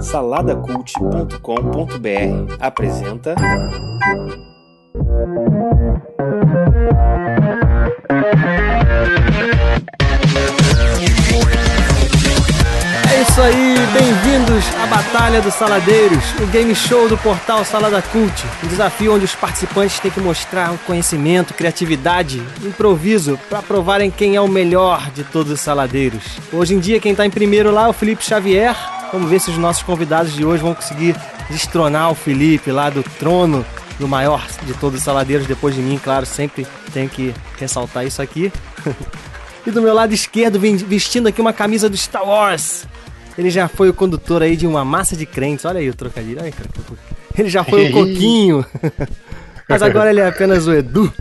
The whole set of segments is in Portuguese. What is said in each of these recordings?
Saladacult.com.br apresenta. É isso aí, bem-vindos à Batalha dos Saladeiros, o game show do portal Salada Cult. Um desafio onde os participantes têm que mostrar um conhecimento, criatividade, improviso para provarem quem é o melhor de todos os saladeiros. Hoje em dia, quem tá em primeiro lá é o Felipe Xavier. Vamos ver se os nossos convidados de hoje vão conseguir destronar o Felipe lá do trono do maior de todos os saladeiros depois de mim, claro, sempre tenho que ressaltar isso aqui. E do meu lado esquerdo, vestindo aqui uma camisa do Star Wars. Ele já foi o condutor aí de uma massa de crentes. Olha aí o trocadilho. Ele já foi o Coquinho. Mas agora ele é apenas o Edu.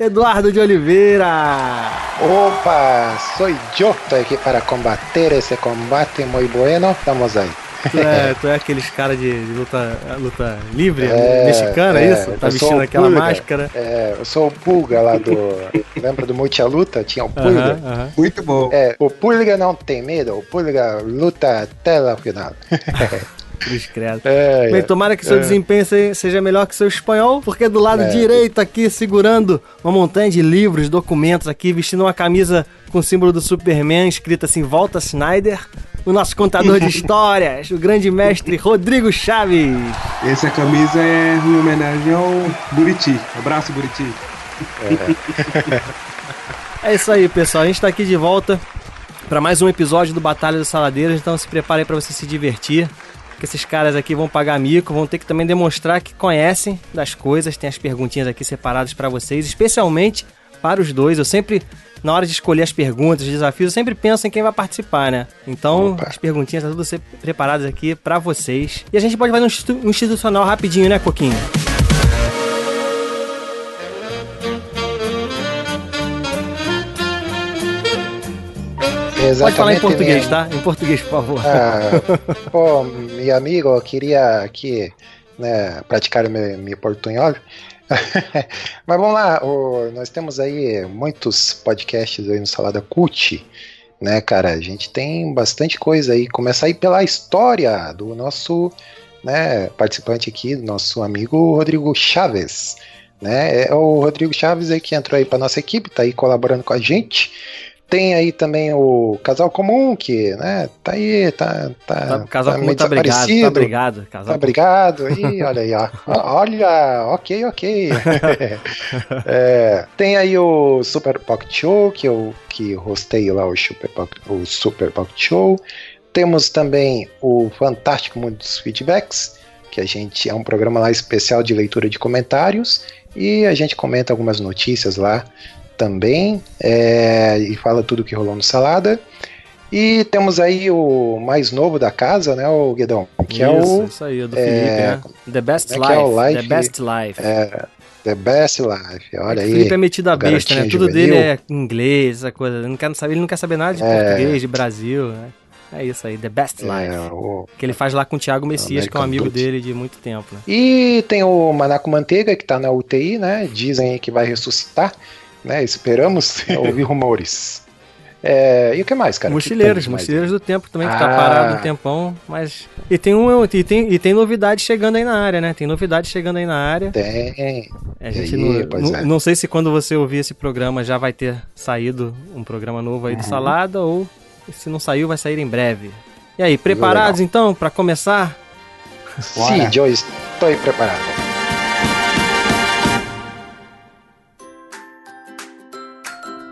Eduardo de Oliveira. Opa, soy yo. Estoy aquí para combater ese combate muy bueno. Vamos ahí. Tu é, tu é aqueles cara de, de luta, luta livre, É, mexicana, é é, isso? Tá sou vestindo aquela Pulga. máscara. É, eu sou o Pulga lá do. lembra do Multi a Luta? Tinha o Pulga. Aham, aham. Muito bom. É, o Pulga não tem medo, o Pulga luta até o final. Cruz credo. É, Bem, tomara que seu é. desempenho se- seja melhor que seu espanhol, porque do lado É. direito aqui, segurando uma montanha de livros, documentos aqui, vestindo uma camisa com o símbolo do Superman, escrito assim, Volta Snyder, o nosso contador de histórias, o grande mestre Rodrigo Chaves. Essa camisa é em homenagem ao Buriti. Abraço, Buriti. É isso aí, pessoal, a gente tá aqui de volta para mais um episódio do Batalha dos Saladeiros, então se prepare para você se divertir. Que esses caras aqui vão pagar mico, vão ter que também demonstrar que conhecem das coisas. Tem as perguntinhas aqui separadas para vocês, especialmente para os dois. Eu sempre, na hora de escolher as perguntas, os desafios, eu sempre penso em quem vai participar, né? Então, Opa. as perguntinhas estão tudo se- preparadas aqui para vocês. E a gente pode fazer um um institucional rapidinho, né, Coquinho? Pode falar em Exatamente, português, minha- tá? Em português, por favor. Ah, pô, meu amigo, eu queria aqui né, praticar meu, meu portunhol. Mas vamos lá, o- nós temos aí muitos podcasts aí no Salada Cult, né, cara? A gente tem bastante coisa aí. Começa aí pela história do nosso né, participante aqui, do nosso amigo Rodrigo Chaves. Né? É o Rodrigo Chaves aí que entrou aí para nossa equipe, tá aí colaborando com a gente. Tem aí também o Casal Comum, que, né, tá aí, tá, tá, Tá, casal tá comum tá obrigado, tá obrigado. Casal Tá obrigado. Ih, olha aí, ó. Olha, ok, ok. É, tem aí o Super Pocket Show, que eu que hostei lá o Super Pocket, o Super Pocket Show. Temos também o Fantástico Mundo dos Feedbacks, que a gente é um programa lá especial de leitura de comentários e a gente comenta algumas notícias lá também é, e fala tudo que rolou no Salada. E temos aí o mais novo da casa, né, o Guedão, que é isso, o isso aí, o do é, Felipe, né? The Best como é é Life. o Life? The Best Life. é, The Best Life. Olha o aí. Felipe é metido a besta, né? Tudo juvenil. dele é inglês, essa coisa. Ele não quer saber, ele não quer saber nada de É. português, de Brasil, né? É isso aí, The Best É, Life. o- Que ele faz lá com o Thiago Messias, que é um amigo dele de muito tempo, né? E tem o Manaco Manteiga, que tá na UTI, né? Dizem que vai ressuscitar, né? Esperamos ouvir rumores. É, e o que mais, cara? Mochileiros, mais? Mochileiros do Tempo também, que tá Ah. parado um tempão, mas... E tem, um, e, tem, e tem novidade chegando aí na área, né? Tem novidade chegando aí na área. Tem. A gente aí, não, é. não sei se quando você ouvir esse programa já vai ter saído um programa novo Uhum. aí do Salada ou se não saiu vai sair em breve. E aí, preparados então para começar? Sim, eu estou preparado.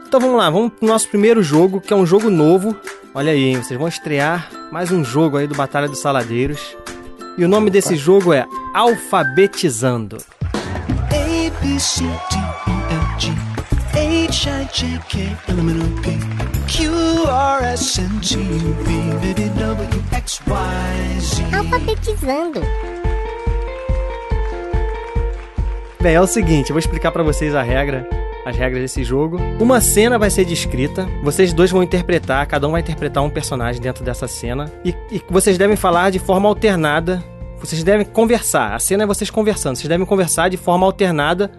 Então vamos lá, vamos pro nosso primeiro jogo, que é um jogo novo. Olha aí, hein, vocês vão estrear mais um jogo aí do Batalha dos Saladeiros. E o nome desse jogo é Alfabetizando. A B C D E F G H I J K L M N O P Q R S N T U V W W X Y Z. Alfabetizando. Bem, é o seguinte, eu vou explicar pra vocês a regra, as regras desse jogo. Uma cena vai ser descrita, vocês dois vão interpretar, cada um vai interpretar um personagem dentro dessa cena e, e vocês devem falar de forma alternada. Vocês devem conversar. A cena é vocês conversando. Vocês devem conversar de forma alternada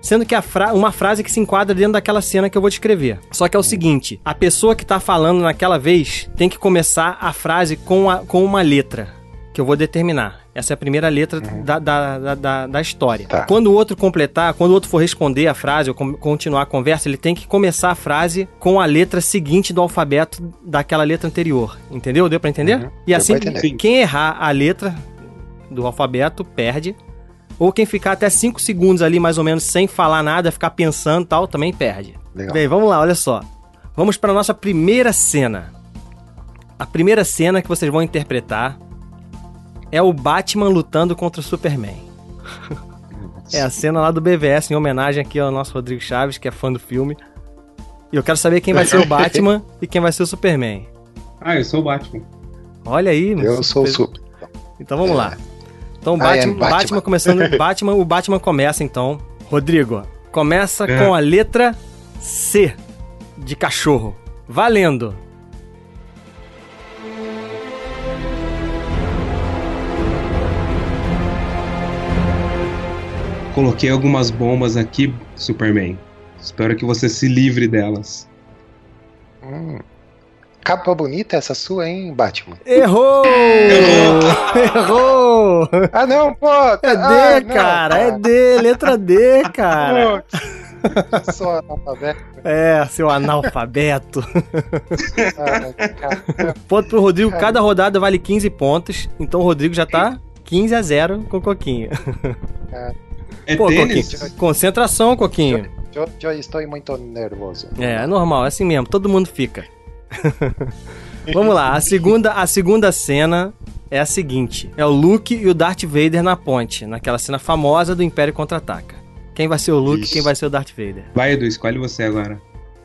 sendo que fra uma frase que se enquadra dentro daquela cena que eu vou descrever. Só que é o seguinte, a pessoa que tá falando naquela vez tem que começar a frase com, a, com uma letra. que eu vou determinar. Essa é a primeira letra da, da, da, da, da história. Tá. Quando o outro completar, quando o outro for responder a frase ou continuar a conversa, ele tem que começar a frase com a letra seguinte do alfabeto daquela letra anterior. Entendeu? Deu pra entender? Uhum. E assim, quem errar a letra do alfabeto perde. Ou quem ficar até 5 segundos ali, mais ou menos, sem falar nada, ficar pensando e tal, também perde. Legal. Bem, vamos lá, olha só. Vamos para nossa primeira cena. A primeira cena que vocês vão interpretar é o Batman lutando contra o Superman. É a cena lá do BVS, em homenagem aqui ao nosso Rodrigo Chaves, que é fã do filme. E eu quero saber quem vai ser o Batman e quem vai ser o Superman. Ah, eu sou o Batman. Olha aí, Eu sou o super. super. Então vamos É. lá. Então I am Batman, Batman. Batman começando, Batman, o Batman começa então. Rodrigo, começa É. com a letra C de cachorro. Valendo. Coloquei algumas bombas aqui, Superman. Espero que você se livre delas. Hum. Capa bonita essa sua, hein, Batman? Errou! Errou! Ah, não, pô! É D, ah, cara, é D, letra D, cara. Pô, Só analfabeto. É, seu analfabeto. Ah. Ponto pro Rodrigo, cada rodada vale 15 pontos. Então o Rodrigo já tá 15 a 0 com o Coquinho. É Pô, tênis? Coquinho, concentração, Coquinho. Eu, eu estou muito nervoso. É, é normal, é assim mesmo, todo mundo fica. Vamos lá, a segunda, a segunda cena é a seguinte: é o Luke e o Darth Vader na ponte, naquela cena famosa do Império Contra-Ataca. Quem vai ser o Luke e Isso. quem vai ser o Darth Vader? Vai, Edu, escolhe você agora.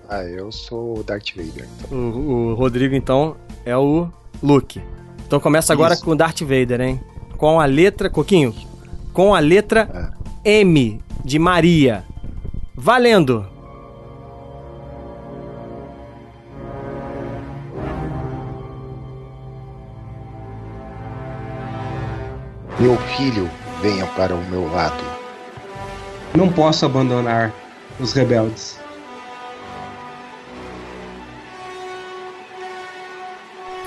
Ah, eu sou o Darth Vader. Então. O, o Rodrigo, então, é o Luke. Então começa agora Isso. com o Darth Vader, hein? Com a letra, Coquinho, com a letra M de Maria. Valendo! Meu filho, venha para o meu lado. Não posso abandonar os rebeldes.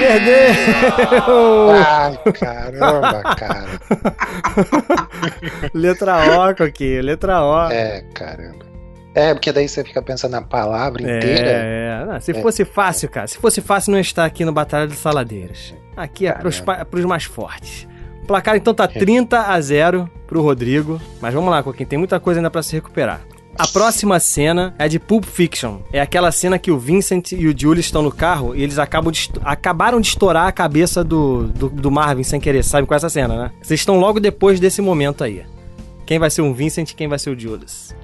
Perdeu! Ai, caramba, cara. letra O, Coquinho, letra O. É, caramba. É, porque daí você fica pensando na palavra inteira. É, é. Não, se É. fosse fácil, cara, se fosse fácil, não estar aqui no Batalha dos Saladeiros. Aqui é pros, pros mais fortes. O placar então tá 30 a 0 pro Rodrigo. Mas vamos lá, Coquinho, tem muita coisa ainda pra se recuperar. A próxima cena é de Pulp Fiction. É aquela cena que o Vincent e o Julie estão no carro e eles acabam de acabaram de estourar a cabeça do, do, do Marvin sem querer. Sabe com essa cena, né? Vocês estão logo depois desse momento aí. Quem vai ser o Vincent e quem vai ser o Julius?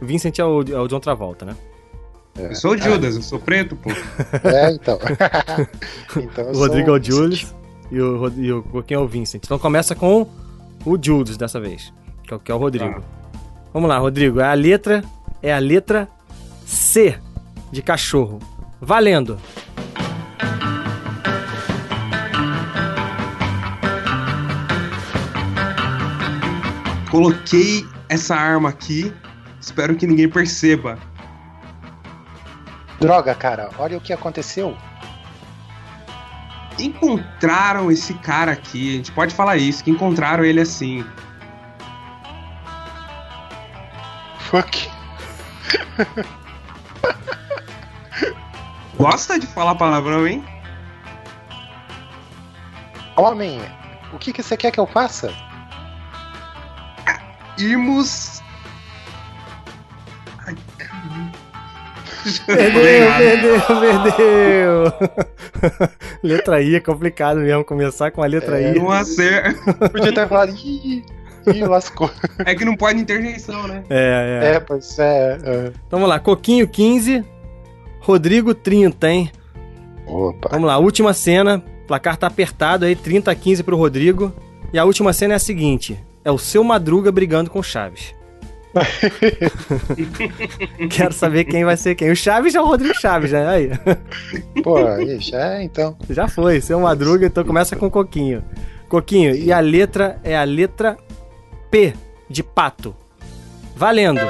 O Vincent é o, é o John Travolta, né? É. Eu sou o Judas, eu sou preto, pô. É, então. então O Rodrigo é sou- o Julius e o, e o Coquinho é o Vincent. Então começa com o Julius dessa vez, que é, o- que é o Rodrigo. Vamos lá, Rodrigo. A letra é a letra C de cachorro. Valendo! Coloquei essa arma aqui, espero que ninguém perceba. Droga, cara, olha o que aconteceu. Encontraram esse cara aqui, a gente pode falar isso, que encontraram ele assim. Fuck. Gosta de falar palavrão, hein? Homem, o que, que você quer que eu faça? Ai, caramba. Perdeu, perdeu, perdeu! letra I é complicado mesmo, começar com a letra I. Não acer... Podia ter falado, ih, lascou. É que não pode interjeição, né? É, é. É, pois é. é. Então vamos lá, Coquinho 15, Rodrigo 30, hein? Opa. Vamos lá, última cena. O placar tá apertado aí, 30 a 15 pro Rodrigo. E a última cena é a seguinte: é o seu Madruga brigando com o Chaves. Quero saber quem vai ser quem. O Chaves é o Rodrigo Chaves, né? Aí. Pô, ixi, é, então. Já foi, seu Madruga, então começa com Coquinho. Coquinho, e a letra é a letra P de pato. Valendo.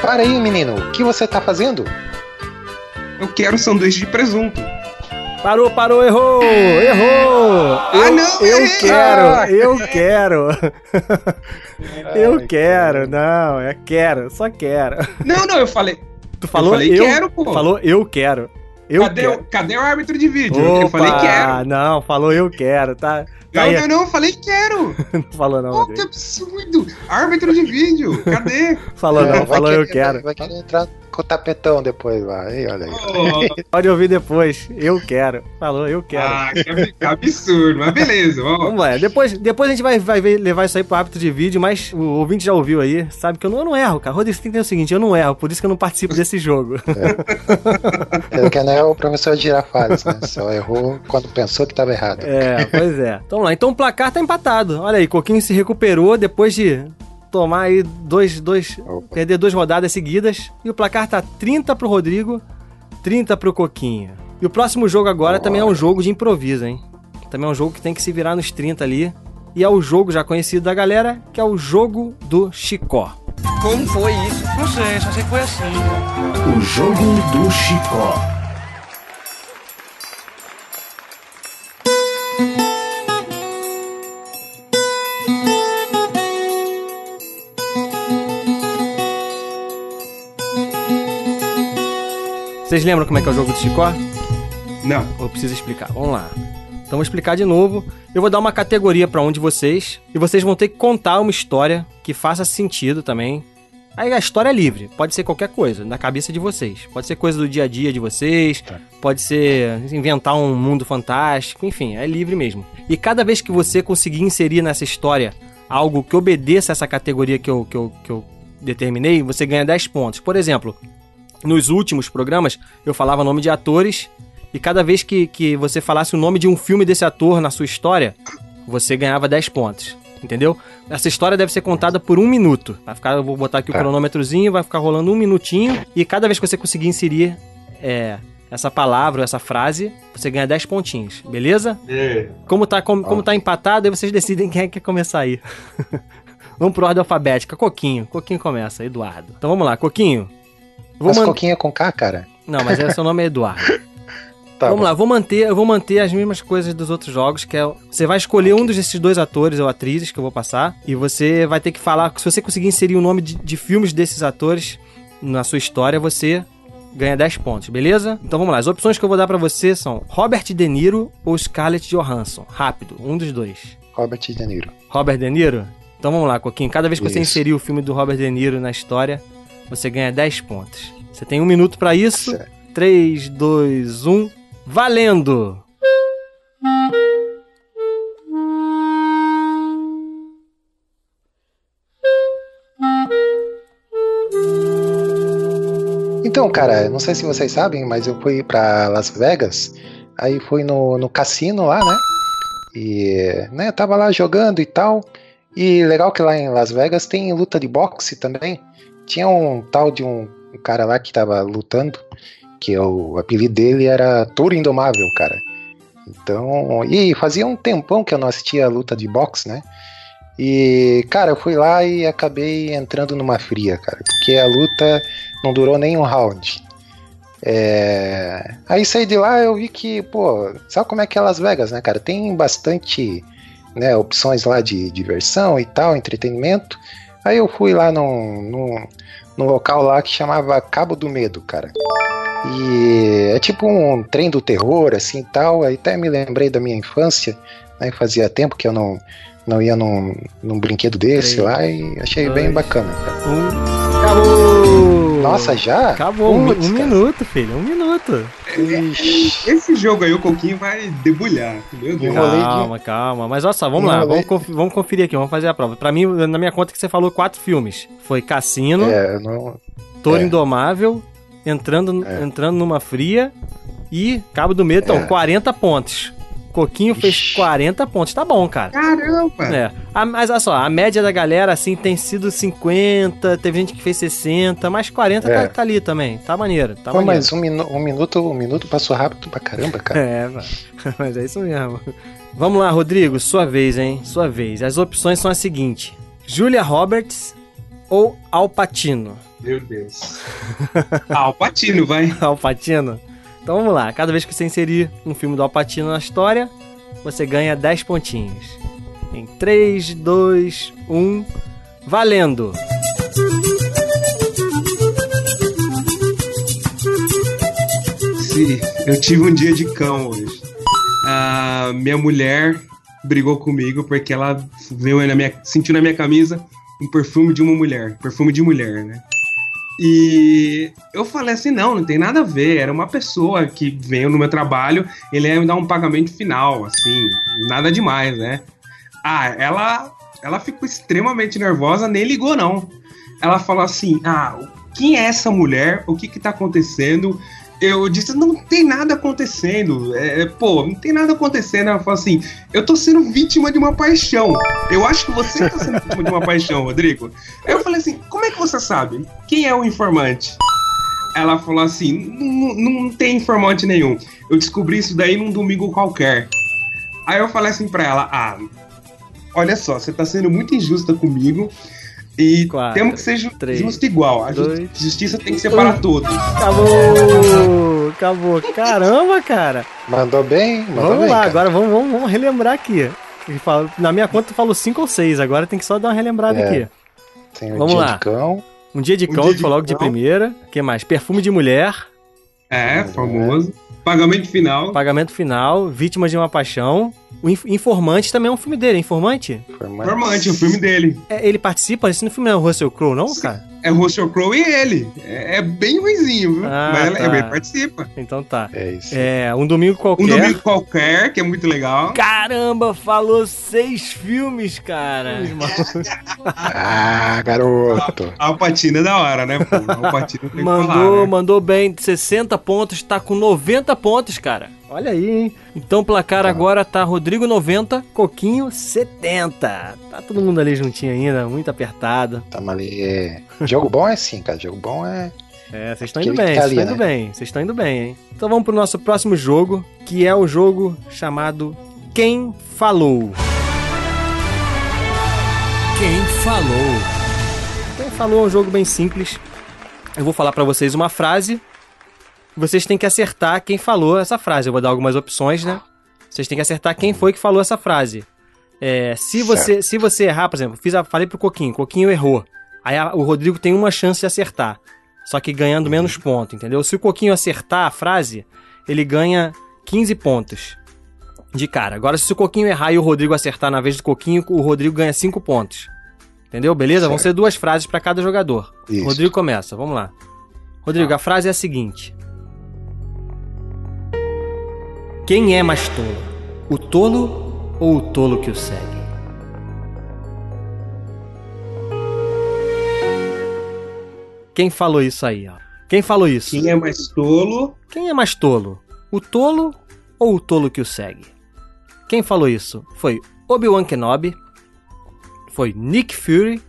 Para aí, menino. O que você tá fazendo? Eu quero sanduíche de presunto. Parou, parou, errou! Errou! Ah, eu, não, eu errei! quero, Ah! eu quero. eu quero, não, é quero, só quero. Não, não, eu falei. Tu falou falei quero, pô. Falou eu quero. Eu cadê, quero. o, cadê o árbitro de vídeo? eu falei Opa, quero. Não, falou eu quero, tá? tá Não, não, não, eu falei quero. Não falou não, Pô, que absurdo. Árbitro de vídeo, cadê? Falou não, falou eu quero. Vai, vai querer entrar com o tapetão depois lá. Aí, olha aí. Oh, Pode ouvir depois. Eu quero. Falou, eu quero. ah, que ab- que absurdo, mas beleza, vamos. Vamos lá. Depois, depois a gente vai, vai levar isso aí pro hábito de vídeo, mas o ouvinte já ouviu aí, sabe que eu não, eu não erro, cara. Rodrigo, você tem que ter o seguinte, eu não erro, por isso que eu não participo desse jogo. Ele que não é o professor Girafales, né? Só errou quando pensou que estava errado. É, pois é. Então lá. Então o placar tá empatado. Olha aí, Coquinho se recuperou depois de tomar aí dois, dois, Opa. perder duas rodadas seguidas. E o placar tá 30 pro Rodrigo, 30 pro Coquinho. E o próximo jogo agora também é um jogo de improviso, hein? Também é um jogo que tem que se virar nos 30 ali. E é o jogo já conhecido da galera, que é o jogo do Chicó. Como foi isso? Não sei, só sei que foi assim. O jogo do Chicó. Vocês lembram como é que é o jogo do Chicó? Não. Ou preciso explicar? Vamos lá. Então vou explicar de novo. Eu vou dar uma categoria pra um de vocês e vocês vão ter que contar uma história que faça sentido também. Aí a história é livre, pode ser qualquer coisa, na cabeça de vocês. Pode ser coisa do dia a dia de vocês, pode ser inventar um mundo fantástico, enfim, é livre mesmo. E cada vez que você conseguir inserir nessa história algo que obedeça essa categoria que eu, que eu, que eu determinei, você ganha 10 pontos. Por exemplo, nos últimos programas eu falava nome de atores e cada vez que, que você falasse o nome de um filme desse ator na sua história, você ganhava 10 pontos. Entendeu? Essa história deve ser contada por um minuto. Vai ficar, eu vou botar aqui o Tá. cronômetrozinho, vai ficar rolando um minutinho. E cada vez que você conseguir inserir é, essa palavra ou essa frase, você ganha 10 pontinhos, beleza? É. Como tá, como, como tá empatado, aí vocês decidem quem é que quer começar aí. vamos por ordem alfabética. Coquinho. Coquinho começa, Eduardo. Então vamos lá, Coquinho. Vou Mas man- coquinha com K, cara. Não, mas é, seu nome é Eduardo. Tá Vamos bom. lá, vou manter, eu vou manter as mesmas coisas dos outros jogos, que é você vai escolher um desses dois atores ou atrizes que eu vou passar e você vai ter que falar, se você conseguir inserir o nome de, de filmes desses atores na sua história, você ganha 10 pontos, beleza? Então vamos lá, as opções que eu vou dar pra você são Robert De Niro ou Scarlett Johansson. Rápido, um dos dois. Robert De Niro. Robert De Niro? Então vamos lá, Coquinho. Cada vez que você Isso. inserir o filme do Robert De Niro na história, você ganha 10 pontos. Você tem um minuto pra isso. Certo. 3, 2, 1. Valendo! Então, cara, não sei se vocês sabem, mas eu fui pra Las Vegas, aí fui no, no cassino lá, né? E, né, tava lá jogando e tal. E legal que lá em Las Vegas tem luta de boxe também. Tinha um tal de um, um cara lá que tava lutando, que o apelido dele era Touro Indomável, cara. Então, e fazia um tempão que eu não assistia a luta de boxe, né? E, cara, eu fui lá e acabei entrando numa fria, cara, porque a luta não durou nem um round. É... Aí saí de lá eu vi que, pô, sabe como é que é Las Vegas, né, cara? Tem bastante né, opções lá de diversão e tal, entretenimento. Aí eu fui lá num, num, num local lá que chamava Cabo do Medo, cara. E é tipo um trem do terror, assim e tal. Aí até me lembrei da minha infância, né? Fazia tempo que eu não, não ia num, num brinquedo desse Três, lá e achei dois. bem bacana, cara. Um. Acabou! Nossa, já? Acabou, um, um minuto, filho, um minuto. Esse jogo aí o Coquinho vai debulhar, meu Deus. Calma, calma. Mas olha só, vamos lá, vamos, conf- vamos conferir aqui, vamos fazer a prova. Pra mim, na minha conta que você falou quatro filmes. Foi Cassino, É, não, Touro é. Indomável, entrando, É. entrando numa fria e Cabo do Medo. Então, É. 40 pontos. Coquinho fez Ixi. 40 pontos. Tá bom, cara. Caramba! É. A- mas olha só, a média da galera, assim, tem sido 50, teve gente que fez 60, mas 40 É. tá, tá ali também. Tá maneiro, tá Pô, maneiro. mas um, minu um minuto, um minuto passou rápido pra caramba, cara. É, mano. mas é isso mesmo. Vamos lá, Rodrigo, sua vez, hein? Sua vez. As opções são as seguintes: Julia Roberts ou Al Pacino? Meu Deus. Ah, o Patino, vai. Al Pacino? Então vamos lá. Cada vez que você inserir um filme do Alpatino na história, você ganha 10 pontinhos. Em 3, 2, 1. Valendo! Se eu tive um dia de cão hoje. A minha mulher brigou comigo porque ela veio na minha, sentiu na minha camisa um perfume de uma mulher, perfume de mulher, né? E eu falei assim, não, não tem nada a ver. Era uma pessoa que veio no meu trabalho, ele ia me dar um pagamento final, assim, nada demais, né? Ah, ela, ela ficou extremamente nervosa, nem ligou não. Ela falou assim, ah, quem é essa mulher? O que que tá acontecendo? Eu disse, não tem nada acontecendo. É, pô, não tem nada acontecendo. Ela falou assim, eu tô sendo vítima de uma paixão. Eu acho que você tá sendo vítima de uma paixão, Rodrigo. Eu falei assim, como é que você sabe? Quem é o informante? Ela falou assim, não, não tem informante nenhum. Eu descobri isso daí num domingo qualquer. Aí eu falei assim pra ela, ah, olha só, você tá sendo muito injusta comigo. E Quatro, temos que ser ju três, justo igual. A dois, justiça tem que ser para todos. Acabou! Acabou. Caramba, cara. Mandou bem, mandou Vamos bem. lá, cara. agora vamos, vamos, vamos relembrar aqui. Na minha conta tu falou 5 ou 6, agora tem que só dar uma relembrada É. aqui. Tem o Vamos dia lá. de cão. Um dia de Um cão, dia tu de falou logo de primeira. O que mais? Perfume de mulher, É, famoso. Pagamento final. pagamento final, vítima de uma paixão. O Inf- Informante também é um filme dele, Informante. Informante. Formante, o filme dele. É, ele participa, esse no filme não é o Russell Crowe, não, cara? É Russell Crowe e ele. É, é bem ruimzinho, viu? Ah, Mas ele, tá. ele participa. Então tá. É isso. É, um domingo qualquer. Um domingo qualquer, que é muito legal. Caramba, falou seis filmes, cara. Ah, garoto. A Alpatina é da hora, né? Pô? A Alpatina tem que Mandou, falar, né? mandou bem, 60 pontos, tá com 90 pontos, cara. Olha aí, hein? Então o placar agora tá Rodrigo 90, Coquinho 70. Tá todo mundo ali juntinho ainda, muito apertado. Tamo ali. é. Jogo bom é assim, cara. Jogo bom é. É, vocês estão indo Aquele bem, que tá vocês estão ali, indo né? bem, vocês estão indo bem, hein? Então vamos pro nosso próximo jogo, que é o jogo chamado Quem Falou. Quem falou? Quem falou é um jogo bem simples. Eu vou falar pra vocês uma frase. Vocês têm que acertar quem falou essa frase. Eu vou dar algumas opções, né? Vocês têm que acertar quem foi que falou essa frase. É, se você se você errar, por exemplo, fiz a, falei pro Coquinho, Coquinho errou. Aí a- o Rodrigo tem uma chance de acertar. Só que ganhando menos pontos, entendeu? Se o Coquinho acertar a frase, ele ganha 15 pontos de cara. Agora, se o Coquinho errar e o Rodrigo acertar na vez do Coquinho, o Rodrigo ganha 5 pontos. Entendeu? Beleza? Vão Certo. ser duas frases pra cada jogador. Isso. Rodrigo começa, vamos lá. Rodrigo, a frase é a seguinte: Quem é mais tolo? O tolo ou o tolo que o segue? Quem falou isso aí, ó? Quem falou isso? Quem é mais tolo? Quem é mais tolo? O tolo ou o tolo que o segue? Quem falou isso? Foi Obi-Wan Kenobi? Foi Nick Fury?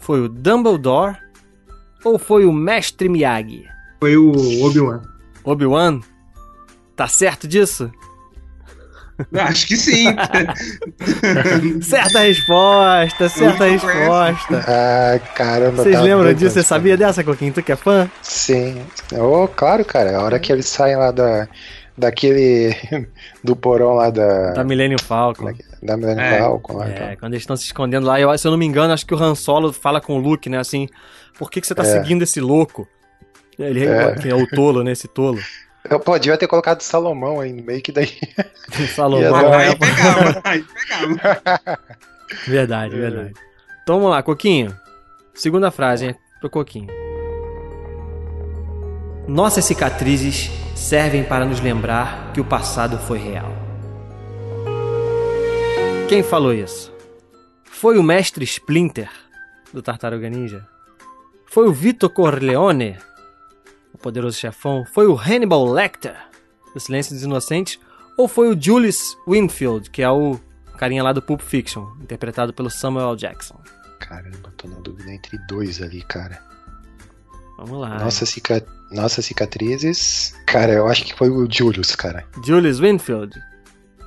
Foi o Dumbledore? Ou foi o Mestre Miyagi? Foi o Obi-Wan. Obi-Wan? Tá certo disso? Acho que sim. Certa resposta, certa Muito resposta. Ah, caramba. Vocês lembram disso? Você sabia dessa, Coquinho? Tu que é fã? Sim. Oh, claro, cara. A hora que eles saem lá da, daquele. do porão lá da. Da Millennium Falcon. Da Millennium É. Falcon lá. É, então. quando eles estão se escondendo lá, eu, se eu não me engano, acho que o Han Solo fala com o Luke, né? Assim, por que, que você tá É. seguindo esse louco? Ele É. que é o tolo, né? Esse tolo. Eu, pô, devia ter colocado Salomão aí no meio que daí. Dar- né? aí pegava, aí pegava. Verdade, verdade. Então vamos lá, Coquinho. Segunda frase, hein? Pro Coquinho. Nossas cicatrizes servem para nos lembrar que o passado foi real. Quem falou isso? Foi o mestre Splinter, do Tartaruga Ninja? Foi o Vito Corleone, o poderoso chefão? Foi o Hannibal Lecter, do Silêncio dos Inocentes? Ou foi o Julius Winfield, que é o carinha lá do Pulp Fiction, interpretado pelo Samuel. Jackson? Caramba, tô na dúvida entre dois ali, cara. Vamos lá. Nossa, cica... Nossas cicatrizes. Cara, eu acho que foi o Julius, cara. Julius Winfield.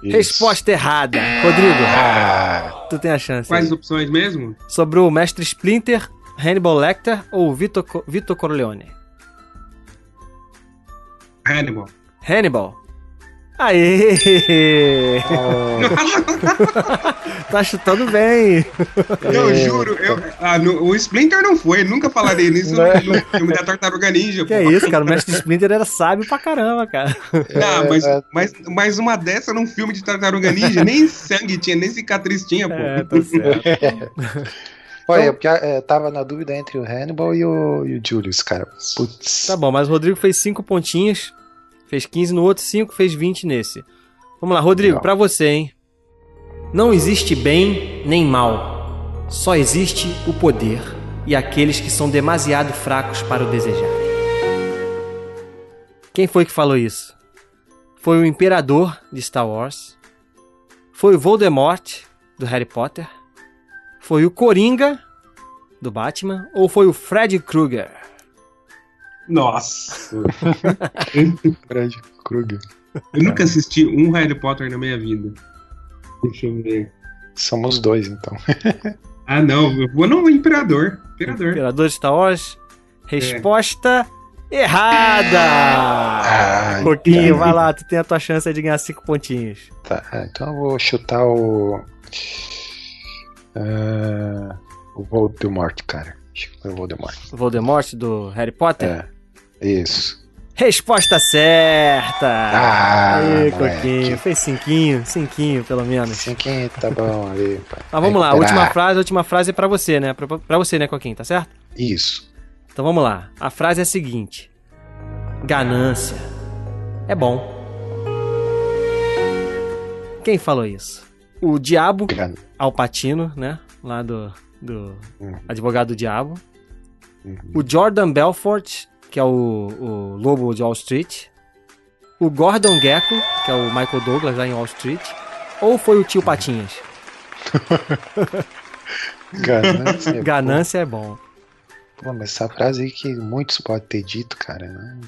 Isso. Resposta errada. Rodrigo, Ah, tu tem a chance. Quais aí. opções mesmo? Sobrou o Mestre Splinter, Hannibal Lecter ou Vito, Co- Vito Corleone? Hannibal. Hannibal. Aê! tá chutando bem. Eu juro, eu, ah, no- o Splinter não foi, nunca falarei nisso no, no filme da Tartaruga Ninja. Que é pô. isso, cara? O mestre Splinter era sábio pra caramba, cara. Não, mas, É, mas, mas uma dessa num filme de Tartaruga Ninja, nem sangue tinha, nem cicatriz tinha, pô. É, tá certo. Olha, porque é, tava na dúvida entre o Hannibal e o, e o Julius, cara. Putz. Tá bom, mas o Rodrigo fez 5 pontinhos, fez 15 no outro, 5, fez 20 nesse. Vamos lá, Rodrigo, pra você, hein? Não existe bem nem mal. Só existe o poder e aqueles que são demasiado fracos para o desejar. Quem foi que falou isso? Foi o Imperador de Star Wars? Foi o Voldemort do Harry Potter? Foi o Coringa do Batman? Ou foi o Fred Krueger? Nossa. Fred Krueger. Eu nunca assisti um Harry Potter na minha vida. Deixa eu ver. Somos dois, então. Ah, não, eu vou no Imperador. Imperador. Imperador de Star Wars? Resposta errada! Ah, Coquinho, vai lá, tu tem a tua chance de ganhar 5 pontinhos. Tá, então eu vou chutar o. ah, o Voldemort, cara. Acho que foi o Voldemort. Voldemort do Harry Potter? É. Isso. Resposta certa! Ah, Aê, moleque. Coquinho, fez cinquinho, cinquinho pelo menos. Cinquinho, tá bom ali. Mas vamos lá, última frase, última frase é pra você, né? Pra, pra você, né, Coquinho, tá certo? Isso. Então vamos lá. A frase é a seguinte: Ganância é bom. Quem falou isso? O Diabo Alpatino, né? Lá do, do Uhum. Advogado do Diabo. Uhum. O Jordan Belfort, que é o, o Lobo de Wall Street. O Gordon Gekko, que é o Michael Douglas lá em Wall Street. Ou foi o tio Patinhas? Ganância. Ganância é bom. Pô, mas essa frase aí que muitos podem ter dito, cara. né?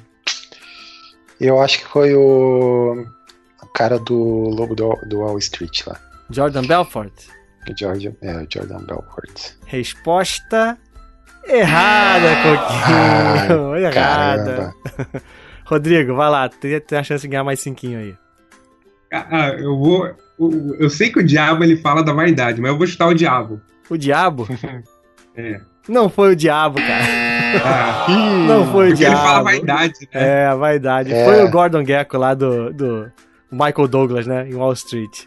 Eu acho que foi o, o cara do Lobo do, do Wall Street lá. Jordan Belfort. Jordan, é, o Jordan Belfort. Resposta errada, Coquinho. errada. Caramba. Rodrigo, vai lá, tem, tem a chance de ganhar mais cinquinho aí. Ah, ah, eu vou. o- Eu sei que o diabo ele fala da vaidade, mas eu vou chutar o diabo. O diabo? É. Não foi o diabo, cara. Ah, Não foi o porque ele diabo. fala vaidade, né? É, a vaidade. É. Foi o Gordon Gekko lá do, do Michael Douglas, né? Em Wall Street.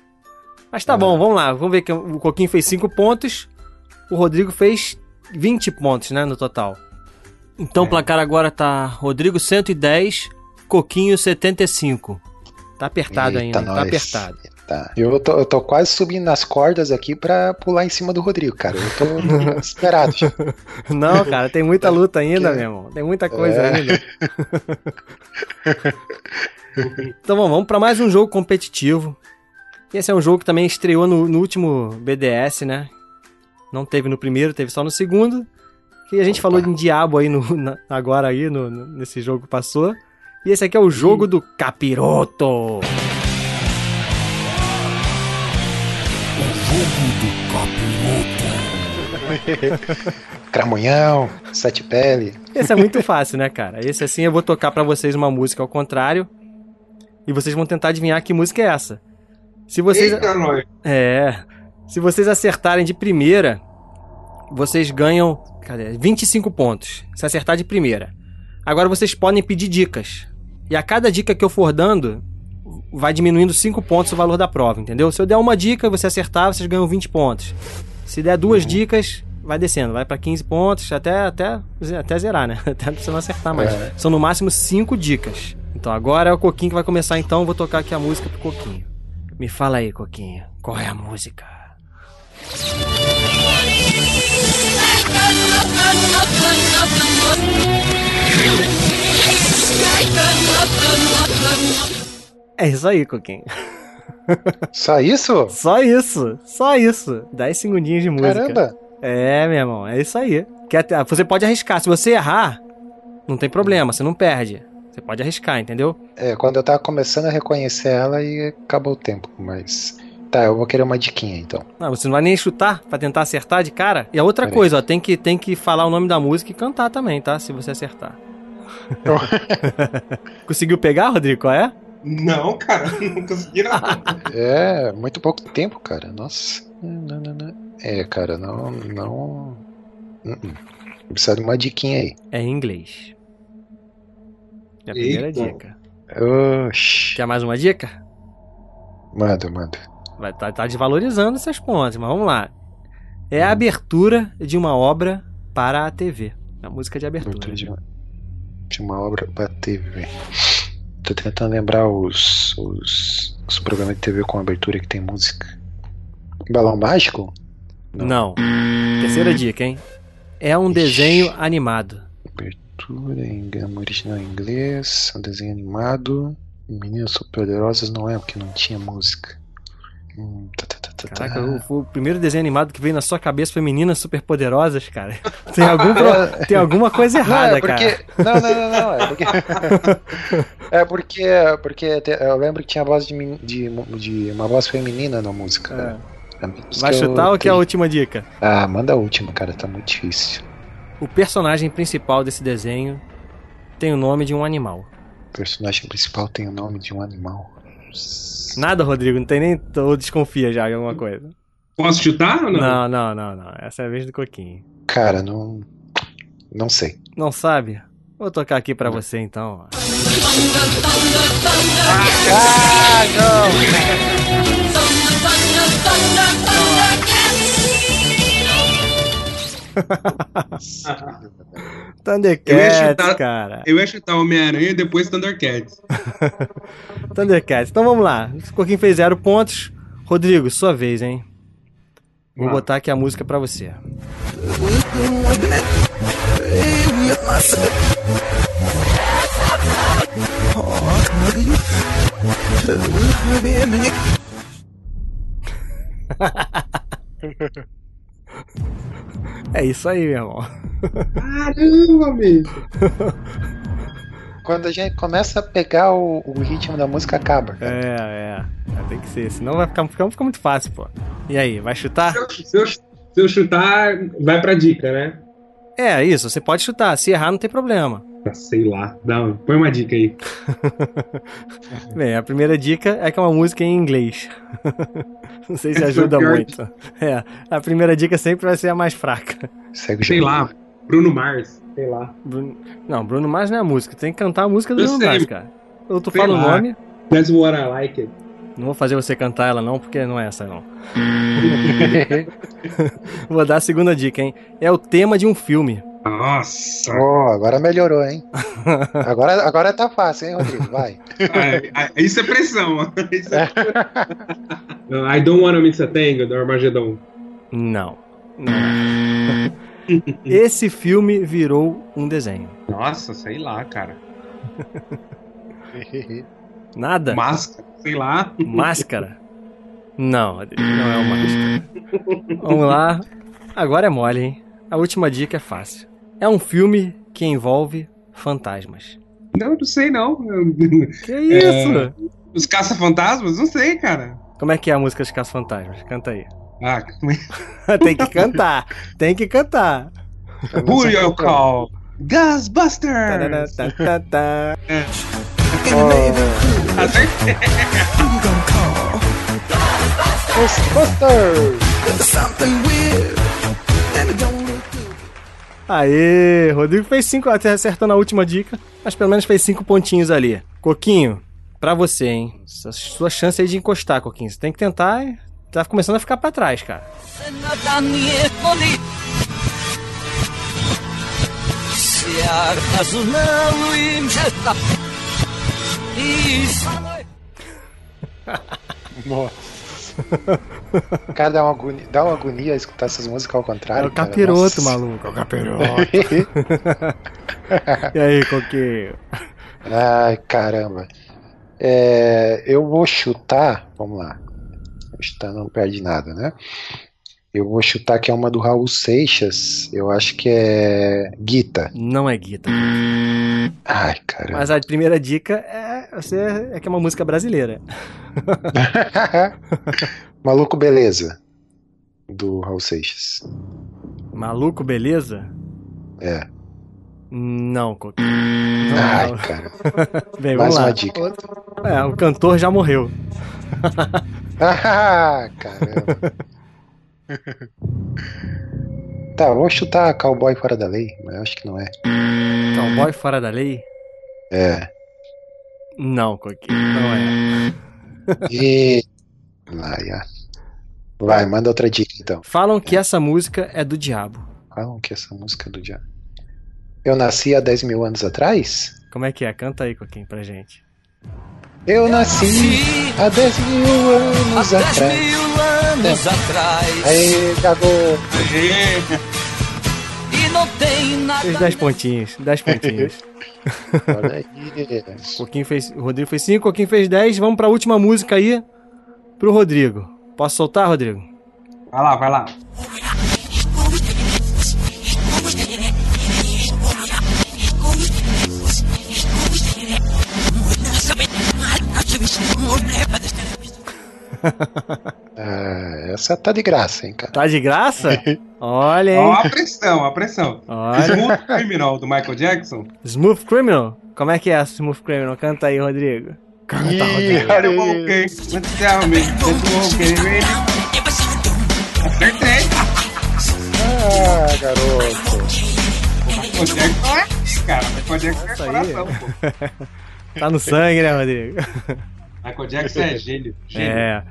Mas tá bom, vamos lá. Vamos ver que o Coquinho fez 5 pontos. O Rodrigo fez 20 pontos, né? No total. Então o placar agora tá Rodrigo 110, Coquinho 75. Tá apertado Eita, ainda, tá nós. apertado. Tá. Eu tô, eu tô quase subindo nas cordas aqui pra pular em cima do Rodrigo, cara. Eu tô desesperado. Não, cara, tem muita luta ainda, meu irmão. Tem muita coisa É. ainda. então bom, vamos pra mais um jogo competitivo. Esse é um jogo que também estreou no, no último BDS, né? Não teve no primeiro, teve só no segundo. Que a gente falou de Diabo aí no, na- agora aí, no, no- nesse jogo que passou. E esse aqui é o jogo do Capiroto. Cramunhão, sete pele. Esse é muito fácil, né, cara? Esse assim eu vou tocar pra vocês uma música ao contrário. E vocês vão tentar adivinhar que música é essa. Se vocês. Eita. É. Se vocês acertarem de primeira, vocês ganham. Cadê? 25 pontos. Se acertar de primeira. Agora vocês podem pedir dicas. E a cada dica que eu for dando, vai diminuindo 5 pontos o valor da prova, entendeu? Se eu der uma dica e você acertar, vocês ganham 20 pontos. Se der duas dicas, vai descendo, vai pra 15 pontos, até, até, até zerar, né? Até você não acertar mais. É. São no máximo 5 dicas. Então agora é o Coquinho que vai começar, então vou tocar aqui a música pro Coquinho. Me fala aí, Coquinho, qual é a música? É isso aí, Coquinho. Só isso? Só isso, só isso. 10 segundinhos de música. Caramba. É, meu irmão, é isso aí. Ter- Você pode arriscar. Se você errar, não tem problema, você não perde. Você pode arriscar, entendeu? É, quando eu tava começando a reconhecer ela e acabou o tempo, mas. Tá, eu vou querer uma diquinha então. Não, você não vai nem chutar pra tentar acertar de cara. E a outra coisa, ó, tem que, tem que falar o nome da música e cantar também, tá? Se você acertar. Conseguiu pegar, Rodrigo? Qual é? Não, cara, não consegui não. É, muito pouco tempo, cara. Nossa. Não, não, não. É, cara, não. Não. Uh-uh. Precisa de uma diquinha aí. É em inglês. É a primeira Eita. dica. Oxi. Quer mais uma dica? Manda, manda. Vai tá, tá desvalorizando esses pontos, mas vamos lá. É a abertura de uma obra para a TV. A música de abertura. De uma, de uma obra pra TV. Tô tentando lembrar os, os, os programas de TV com abertura que tem música. Balão Mágico? Não. Terceira dica, hein? É um desenho animado. Abertura em original em inglês. Um desenho animado. Meninas Superpoderosas não é, porque não tinha música. Hum, tá, tá, tá, tá, tá. Caraca, o, o primeiro desenho animado que veio na sua cabeça foi Meninas Superpoderosas, cara. Tem, algum tem alguma coisa Não, errada, é porque. cara. Não, não, não, não. É porque. é porque. Porque eu lembro que tinha voz de, de, de uma voz feminina na música. É. Vai chutar ou que é a última dica? Ah, manda a última, cara, tá muito difícil. O personagem principal desse desenho tem o nome de um animal. O personagem principal tem o nome de um animal. Nada, Rodrigo, não tem nem. Ou desconfia já de alguma coisa. Posso chutar ou não? Não, não, não, não. Essa é a vez do Coquinho. Cara, não. Não sei. Não sabe? Vou tocar aqui pra você então. Eu ia Thundercats, chutar- cara. Eu ia chutar Homem-Aranha e depois Thundercats. Thundercats. Então vamos lá. O Coquinho fez zero pontos. Rodrigo, sua vez, hein? Vou Ah. botar aqui a música pra você. É isso aí, meu irmão. Caramba, bicho. Quando a gente começa a pegar o, o ritmo da música, acaba. cara. É, é. Tem que ser. Senão vai ficar, ficar, ficar muito fácil, pô. E aí, vai chutar? Se eu, se eu chutar, vai pra dica, né? É, isso. Você pode chutar. Se errar, não tem problema. Sei lá. Dá, põe uma dica aí. Bem, a primeira dica é que é uma música em inglês. Não sei se ajuda Pior muito. É, a primeira dica sempre vai ser a mais fraca. Segue Sei lá. Bruno Mars. Sei lá. Bruno... Não, Bruno Mars não é a música. Tem que cantar a música do Eu Bruno sei. Mars, cara. Eu tu Sei fala o nome, That's what I like it. não vou fazer você cantar ela não, porque não é essa não. Vou dar a segunda dica, hein? É o tema de um filme. Nossa. Oh, agora melhorou, hein? Agora, agora tá fácil, hein, Rodrigo? Vai. Ah, isso é pressão. Isso é... I don't wanna miss a thing do Armageddon. Não. Não é. Esse filme virou um desenho. Nossa, sei lá, cara. Nada? Máscara, sei lá. Máscara? Não, não é o Máscara. Vamos lá. Agora é mole, hein? A última dica é fácil. É um filme que envolve fantasmas. Não, não sei não. Que isso? Os caça-fantasmas? Não sei, cara. Como é que é a música dos Caça-Fantasmas? Canta aí. Ah, como é? Tem que cantar. Tem que cantar. You call? Ghostbusters! Tarará, Acertei. Aê, Rodrigo fez cinco, até acertou na última dica, mas pelo menos fez cinco pontinhos ali. Coquinho, pra você, hein? Essa Sua chance aí de encostar, Coquinho. Você tem que tentar. Tá começando a ficar pra trás, cara. Cara, dá uma agonia, dá uma agonia escutar essas músicas ao É contrário. o cara. capiroto, Nossa. maluco. É o capiroto. e aí, Coquinho? Ai, caramba. É, eu vou chutar. Vamos lá. Chutar não perde nada, né? Eu vou chutar que é uma do Raul Seixas. Eu acho que é Guita. Não é Guita. Ai, caramba. Mas a primeira dica é, você, é que é uma música brasileira. Maluco Beleza. Do Raul Seixas. Maluco, beleza? É. Não, Coquinho. Ai, Não. cara. Bem, Mais uma dica. É, o cantor já morreu. Ah, caramba. Tá, vou chutar cowboy fora da lei, mas eu acho que não é. Cowboy fora da lei? É. Não, Coquinho, não é. E. Vai, ah. Vai, manda outra dica então. Falam que essa música é do diabo. Falam que essa música é do diabo. Eu nasci há 10 mil anos atrás? Como é que é? Canta aí, Coquinho, pra gente. Eu nasci há 10 mil anos Há 10 atrás. mil anos atrás. Aí, garoto. E não tem nada. Fez 10 pontinhos, 10 pontinhos. Olha aí. Coquinho fez, o Rodrigo fez 5, Coquinho fez 10. Vamos pra última música aí, pro Rodrigo. Posso soltar, Rodrigo? Vai lá, vai lá. Ah, essa tá de graça, hein, cara. Tá de graça? Olha, Ó hein? a pressão, a pressão. Olha. Smooth Criminal do Michael Jackson. Smooth Criminal? Como é que é Smooth Criminal? Canta aí, Rodrigo. Canta, Ih, Rodrigo. olha Eu ok, Acertei. Ah, garoto. Michael Jackson é, cara, Michael Jackson é coração, pô. Tá no sangue, né, Rodrigo? Michael Jackson é gênio. gênio. É.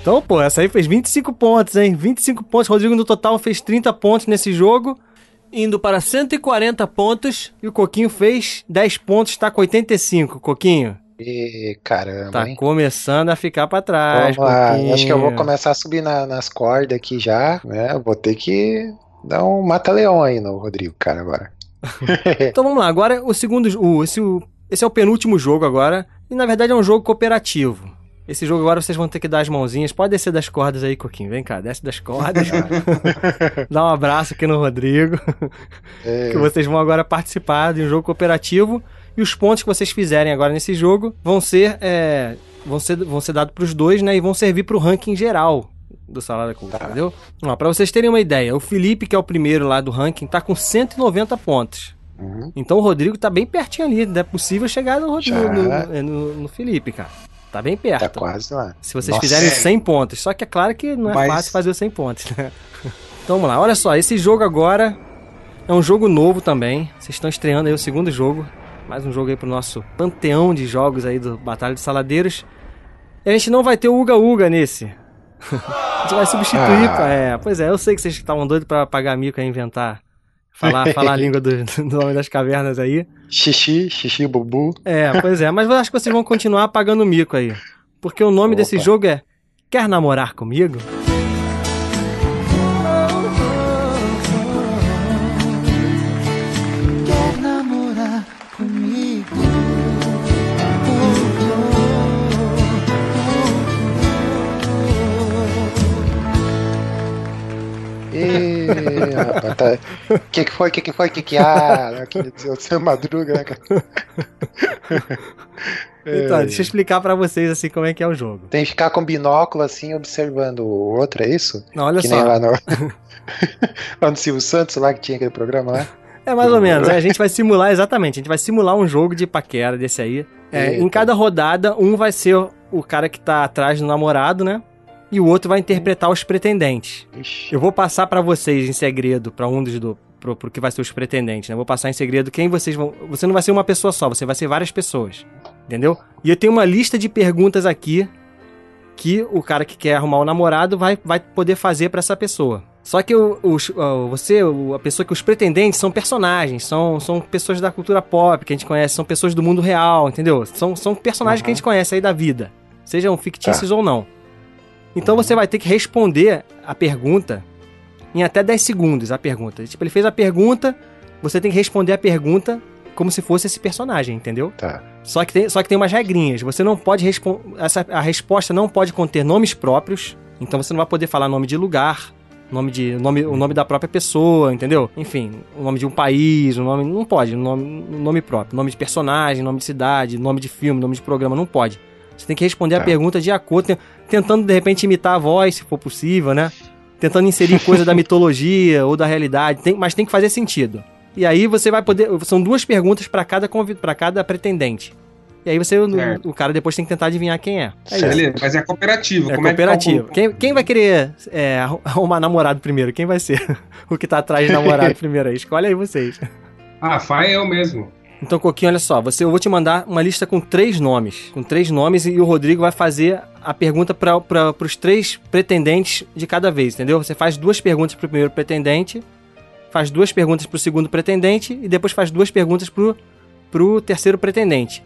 Então, pô, essa aí fez 25 pontos, hein? 25 pontos. Rodrigo, no total, fez 30 pontos nesse jogo, indo para 140 pontos. E o Coquinho fez 10 pontos, tá com 85. Coquinho, E caramba, tá hein? começando a ficar pra trás. Vamos lá. Coquinho. Acho que eu vou começar a subir na- nas cordas aqui já, né? Vou ter que dar um mata-leão aí no Rodrigo, cara, agora. Então vamos lá, agora o segundo. O, esse, o- esse é o penúltimo jogo agora. E na verdade é um jogo cooperativo. Esse jogo agora vocês vão ter que dar as mãozinhas. Pode descer das cordas aí, Coquinho. Vem cá, desce das cordas. Dá um abraço aqui no Rodrigo. É, que vocês vão agora participar de um jogo cooperativo. E os pontos que vocês fizerem agora nesse jogo vão ser, é, vão ser, vão ser dados pros dois, né? E vão servir pro ranking geral do Salada Cult, entendeu? Ó, pra vocês terem uma ideia, o Felipe, que é o primeiro lá do ranking, tá com 190 pontos. Uhum. Então o Rodrigo tá bem pertinho ali. Não é possível chegar no, Rodrigo, no, no- no Felipe, cara. Tá bem perto. Tá quase lá. Se vocês Nossa. fizerem 100 pontos. Só que é claro que não é Mas- fácil fazer os 100 pontos, né? Então vamos lá. Olha só, esse jogo agora é um jogo novo também. Vocês estão estreando aí o segundo jogo. Mais um jogo aí pro nosso panteão de jogos aí do Batalha de Saladeiros. E a gente não vai ter o Uga Uga nesse. a gente vai substituir. Ah. pá, É, pois é, eu sei que vocês estavam doidos pra pagar mico e inventar. Falar, falar a língua do, do Homem das Cavernas aí. Xixi, xixi, bubu. É, pois é, mas eu acho que vocês vão continuar pagando mico aí. Porque o nome Opa. desse jogo é Quer namorar comigo? Rapaz, tá. Que que foi? Que que foi? Que que há? Aquele seu madruga, né, cara? Então, É. deixa eu explicar pra vocês assim como é que é o jogo. Tem que ficar com binóculo assim, observando o outro, é isso? Não, olha que só. nem lá no. lá no Silvio Santos, lá que tinha aquele programa lá. É mais ou menos. é, a gente vai simular, exatamente. A gente vai simular um jogo de paquera desse aí. É, em cada rodada, um vai ser o cara que tá atrás do namorado, né? E o outro vai interpretar os pretendentes. Ixi. Eu vou passar pra vocês em segredo, pra um dos do. Pro, pro que vai ser os pretendentes, né? Vou passar em segredo quem vocês vão. Você não vai ser uma pessoa só, você vai ser várias pessoas. Entendeu? E eu tenho uma lista de perguntas aqui que o cara que quer arrumar o namorado vai, vai poder fazer pra essa pessoa. Só que o, ó, você, o- a pessoa que os pretendentes são personagens, são, são pessoas da cultura pop que a gente conhece, são pessoas do mundo real, entendeu? São, são personagens que a gente conhece aí da vida, sejam fictícios ou não. Então você vai ter que responder a pergunta em até 10 segundos a pergunta. Tipo, ele fez a pergunta, você tem que responder a pergunta como se fosse esse personagem, entendeu? Tá. Só que tem, só que tem umas regrinhas. Você não pode responder. A resposta não pode conter nomes próprios. Então você não vai poder falar nome de lugar, nome de. Nome, o nome da própria pessoa, entendeu? Enfim, o nome de um país, o nome. Não pode, nome, nome próprio. Nome de personagem, nome de cidade, nome de filme, nome de programa, não pode. Você tem que responder a Tá. pergunta de acordo, te- tentando de repente imitar a voz, se for possível, né? Tentando inserir coisa da mitologia ou da realidade, tem- mas tem que fazer sentido. E aí você vai poder. São duas perguntas pra cada, pra cada pretendente. E aí você, o, o cara depois tem que tentar adivinhar quem é. É. Beleza, mas é cooperativo. É Como cooperativo. É que quem, quem vai querer é, arru- arrumar namorado primeiro? Quem vai ser o que tá atrás de namorado primeiro aí? Escolhe aí vocês. ah, faz eu mesmo. Então, Coquinho, olha só. Você, eu vou te mandar uma lista com três nomes. Com três nomes e o Rodrigo vai fazer a pergunta para os três pretendentes de cada vez, entendeu? Você faz duas perguntas pro primeiro pretendente, faz duas perguntas pro segundo pretendente e depois faz duas perguntas pro, pro terceiro pretendente.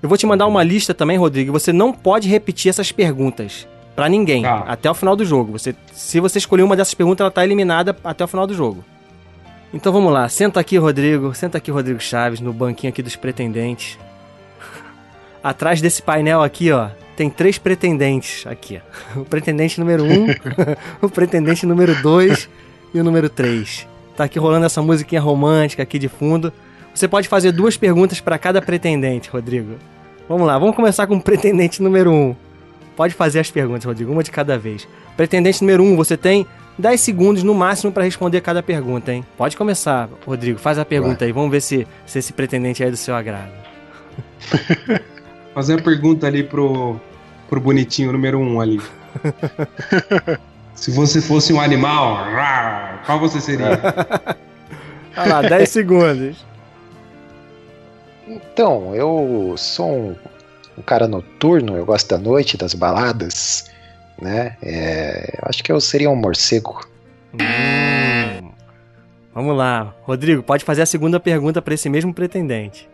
Eu vou te mandar uma lista também, Rodrigo. Você não pode repetir essas perguntas pra ninguém Tá. até o final do jogo. Você, se você escolher uma dessas perguntas, ela tá eliminada até o final do jogo. Então vamos lá, senta aqui, Rodrigo. Senta aqui, Rodrigo Chaves, no banquinho aqui dos pretendentes. Atrás desse painel aqui, ó, tem três pretendentes aqui. O pretendente número um, o pretendente número dois e o número três. Tá aqui rolando essa musiquinha romântica aqui de fundo. Você pode fazer duas perguntas para cada pretendente, Rodrigo. Vamos lá, vamos começar com o pretendente número um. Pode fazer as perguntas, Rodrigo, uma de cada vez. Pretendente número um, você tem 10 segundos no máximo para responder cada pergunta, hein? Pode começar, Rodrigo. Faz a pergunta aí. Vamos ver se, se esse pretendente é do seu agrado. Fazer a pergunta ali pro, pro bonitinho número um ali. Se você fosse um animal, qual você seria? Olha lá, 10 segundos. Então, eu sou um, um cara noturno, eu gosto da noite, das baladas, né? É, eu acho que eu seria um morcego. Hum. Vamos lá. Rodrigo, pode fazer a segunda pergunta para esse mesmo pretendente.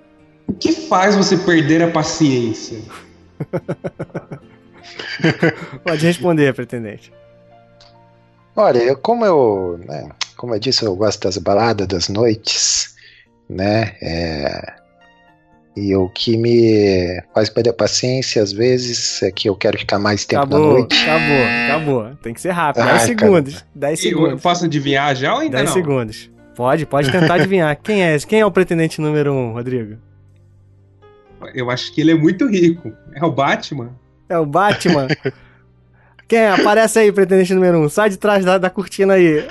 O que faz você perder a paciência? Pode responder, pretendente. Olha, como eu, né, como eu disse, eu gosto das baladas, das noites, né? é, e o que me faz perder a paciência às vezes é que eu quero ficar mais tempo na Acabou, noite. acabou, acabou. Tem que ser rápido. 10 Ai, segundos. 10 Eu, eu segundos. posso adivinhar já ou ainda 10 não? segundos. Pode, pode tentar adivinhar. Quem é esse? Quem é o pretendente número 1, um, Rodrigo? Eu acho que ele é muito rico. É o Batman? É o Batman? Quem é? Aparece aí, pretendente número 1. Um. Sai de trás da, da cortina aí.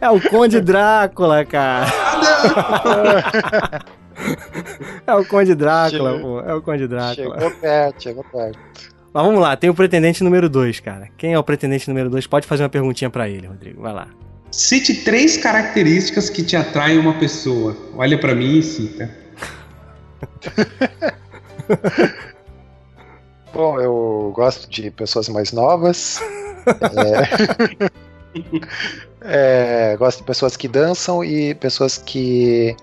É o Conde Drácula, cara. É o Conde Drácula, pô. É o Conde Drácula. Chegou perto, chegou perto. Mas vamos lá, tem o pretendente número 2, cara. Quem é o pretendente número 2? Pode fazer uma perguntinha pra ele, Rodrigo. Vai lá. Cite três características que te atraem uma pessoa. Olha pra mim e cita. Bom, eu gosto de pessoas mais novas. é... É, gosto de pessoas que dançam e pessoas que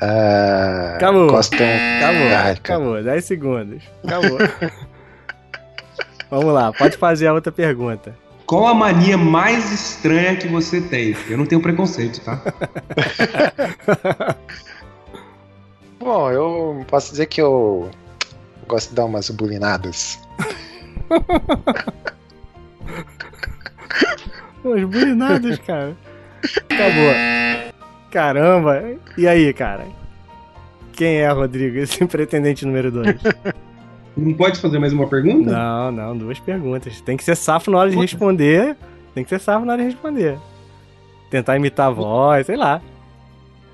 ah, Acabou. gostam. Acabou, Ai, acabou. 10 segundos. Acabou. vamos lá, pode fazer a outra pergunta. Qual a mania mais estranha que você tem? Eu não tenho preconceito, tá? Bom, eu posso dizer que eu gosto de dar umas bulinadas. Os bulinados, cara. Acabou. Caramba. E aí, cara? Quem é, Rodrigo? Esse pretendente número 2? Não pode fazer mais uma pergunta? Não, não, duas perguntas. Tem que ser safo na hora de responder. Tem que ser safo na hora de responder. Tentar imitar a voz, sei lá.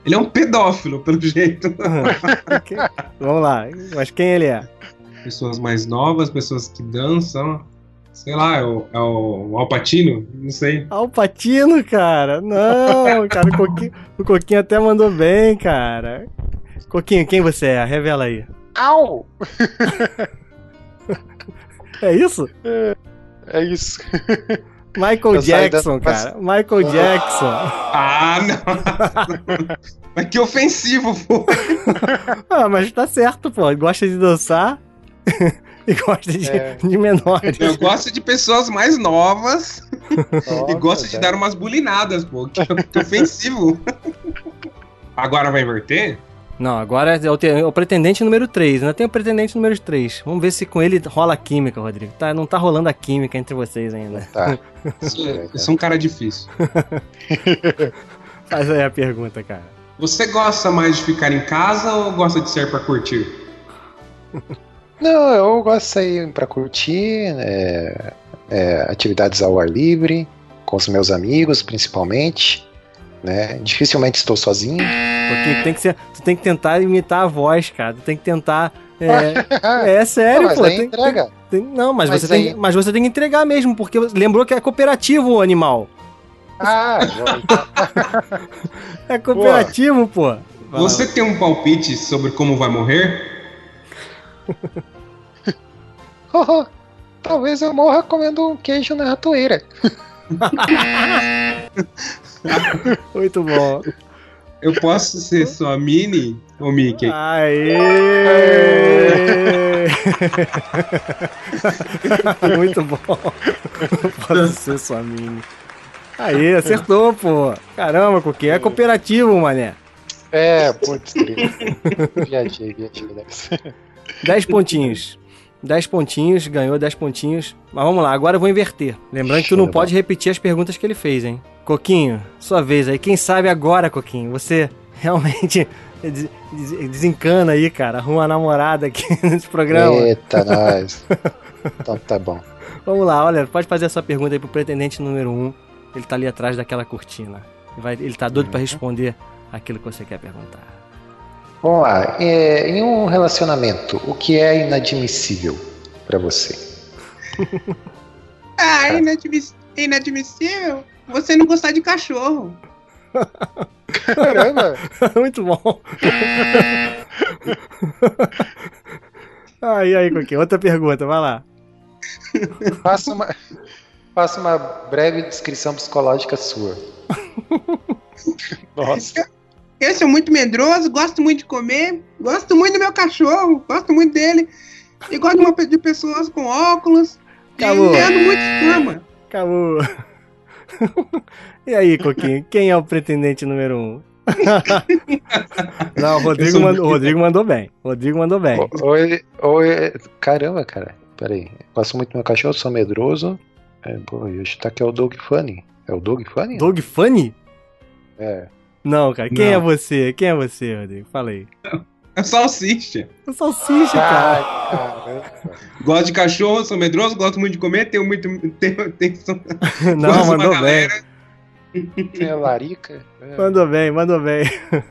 Ele é um pedófilo, pelo jeito. Vamos lá. Mas quem ele é? Pessoas mais novas, pessoas que dançam. Sei lá, é o, é o Alpatino? Não sei. Alpatino, cara. Não, cara, o Coquinho, o Coquinho até mandou bem, cara. Coquinho, quem você é? Revela aí. Au! É isso? É isso. Michael Eu saí da- Jackson, cara. Michael Jackson. Ah, não! Mas que ofensivo, pô! Ah, mas tá certo, pô. Gosta de dançar e gosta de, É. de menores. Eu gosto de pessoas mais novas e Nossa, gosto de velho. dar umas bulinadas, pô. Que, que ofensivo. Agora vai inverter? Não, agora é o, é o pretendente número 3. Ainda tem o pretendente número 3. Vamos ver se com ele rola a química, Rodrigo. Tá, não tá rolando a química entre vocês ainda. Tá. Eu sou um cara difícil. Faz aí a pergunta, cara. Você gosta mais de ficar em casa ou gosta de sair pra curtir? Não, eu gosto de sair pra curtir, é, é, atividades ao ar livre, com os meus amigos, principalmente. né? Dificilmente estou sozinho. Porque tem que ser, tu tem que tentar imitar a voz, cara. Tu tem que tentar. É, é sério, Não, mas pô. aí tem- entrega. tem- não, mas, Mas você tem, aí- mas você tem que entregar mesmo, porque lembrou que é cooperativo o animal. Ah, já- É cooperativo, pô. Lá. Você tem um palpite sobre como vai morrer? Talvez eu morra comendo um queijo na ratoeira. Muito bom. Eu posso ser sua Mini ou Mickey? Aê! Muito bom. Pode ser sua mini. Aí, acertou, pô. Caramba, Coquinho. É cooperativo, mané. É, putz, viajei, viajei nessa. 10 pontinhos. 10 pontinhos, ganhou 10 pontinhos. Mas vamos lá, agora eu vou inverter. Lembrando que tu não pode repetir as perguntas que ele fez, hein? Coquinho, sua vez aí. Quem sabe agora, Coquinho, você realmente des- des- desencana aí, cara. Arruma uma namorada aqui nesse programa. Eita, nós. Então tá bom. Vamos lá, olha, pode fazer a sua pergunta aí pro pretendente número 1. Um. Ele tá ali atrás daquela cortina. Vai, ele tá doido pra responder aquilo que você quer perguntar. Vamos lá. É, em um relacionamento, o que é inadmissível pra você? Ah, inadmiss- inadmissível. Você não gostar de cachorro. Caramba! Muito bom. Aí, aí, Coquinho, outra pergunta, vai lá. Faça uma, faça uma breve descrição psicológica sua. Nossa. Eu sou muito medroso, gosto muito de comer, gosto muito do meu cachorro, gosto muito dele. E gosto de uma- de pessoas com óculos. Acabou. E ando muito turma. Acabou. E aí, Coquinho, quem é o pretendente número 1? Um? Não, o Rodrigo, mandou, o Rodrigo mandou bem. O Rodrigo mandou bem. Oi, oi. Caramba, cara. Peraí. Gosto muito do meu cachorro, sou medroso. É, pô, eu chutar que é o Doug Funny. É o Doug Funny? Doug Funny? É. Não, cara. Quem Não. é você? Quem é você, Rodrigo? Fala aí. É salsicha. O Salsicha, cara. Ah, caramba. Gosto de cachorro, sou medroso, gosto muito de comer, tenho muito. Tenho, tenho, Não, gosto de uma mandou bem. galera. Tem a larica. É. Mandou bem, mandou bem.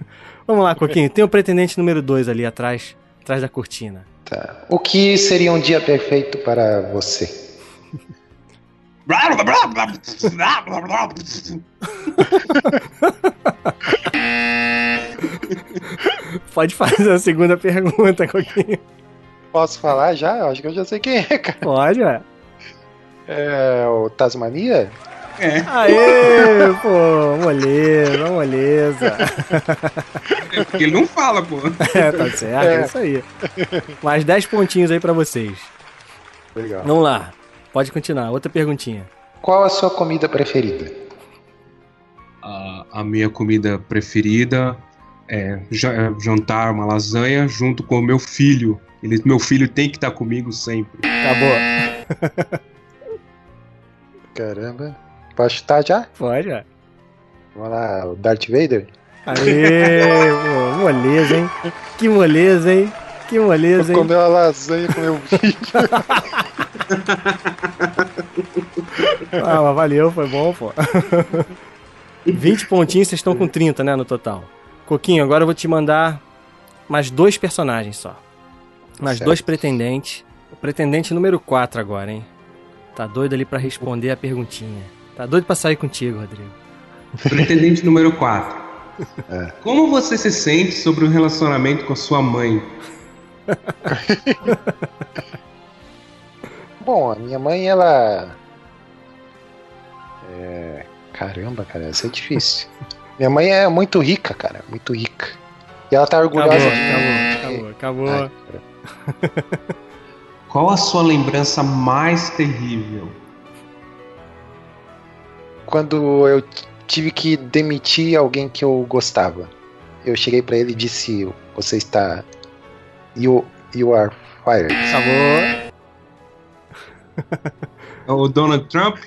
Vamos lá, Coquinho. Tem o pretendente número 2 ali atrás, atrás da cortina. Tá. O que seria um dia perfeito para você? Pode fazer a segunda pergunta, Coquinho. Posso falar já? Eu acho que eu já sei quem é, cara. Pode, ué. É o Tasmania? É, Aê, pô, moleza, moleza. porque ele não fala, pô. É, tá certo, é É. isso aí. Mais 10 pontinhos aí pra vocês. Legal. Vamos lá, pode continuar. Outra perguntinha. Qual a sua comida preferida? A, a minha comida preferida é é jantar uma lasanha junto com o meu filho. Ele, meu filho tem que estar comigo sempre. Acabou. Caramba. Posso chutar já? Pode, ué. Vamos lá, o Darth Vader? Aê, pô, moleza, hein? Que moleza, hein? Que moleza, Vou hein? comer uma lasanha com meu filho. Ah, mas valeu, foi bom, pô. 20 pontinhos, vocês estão com 30, né, no total. Coquinho, agora eu vou te mandar mais dois personagens só. Mais Certo. dois pretendentes. O pretendente número 4 agora, hein? Tá doido ali pra responder a perguntinha. Tá doido pra sair contigo, Rodrigo. Pretendente número 4. É. Como você se sente sobre o relacionamento com a sua mãe? Bom, a minha mãe, ela. É. Caramba, cara, isso é difícil. minha mãe é muito rica, cara, muito rica. E ela tá Acabou, orgulhosa de mim. acabou, acabou, acabou. Ai. Qual a sua lembrança mais terrível? Quando eu tive que demitir alguém que eu gostava, eu cheguei pra ele e disse: Você está. You, you are fired. Acabou. O Donald Trump?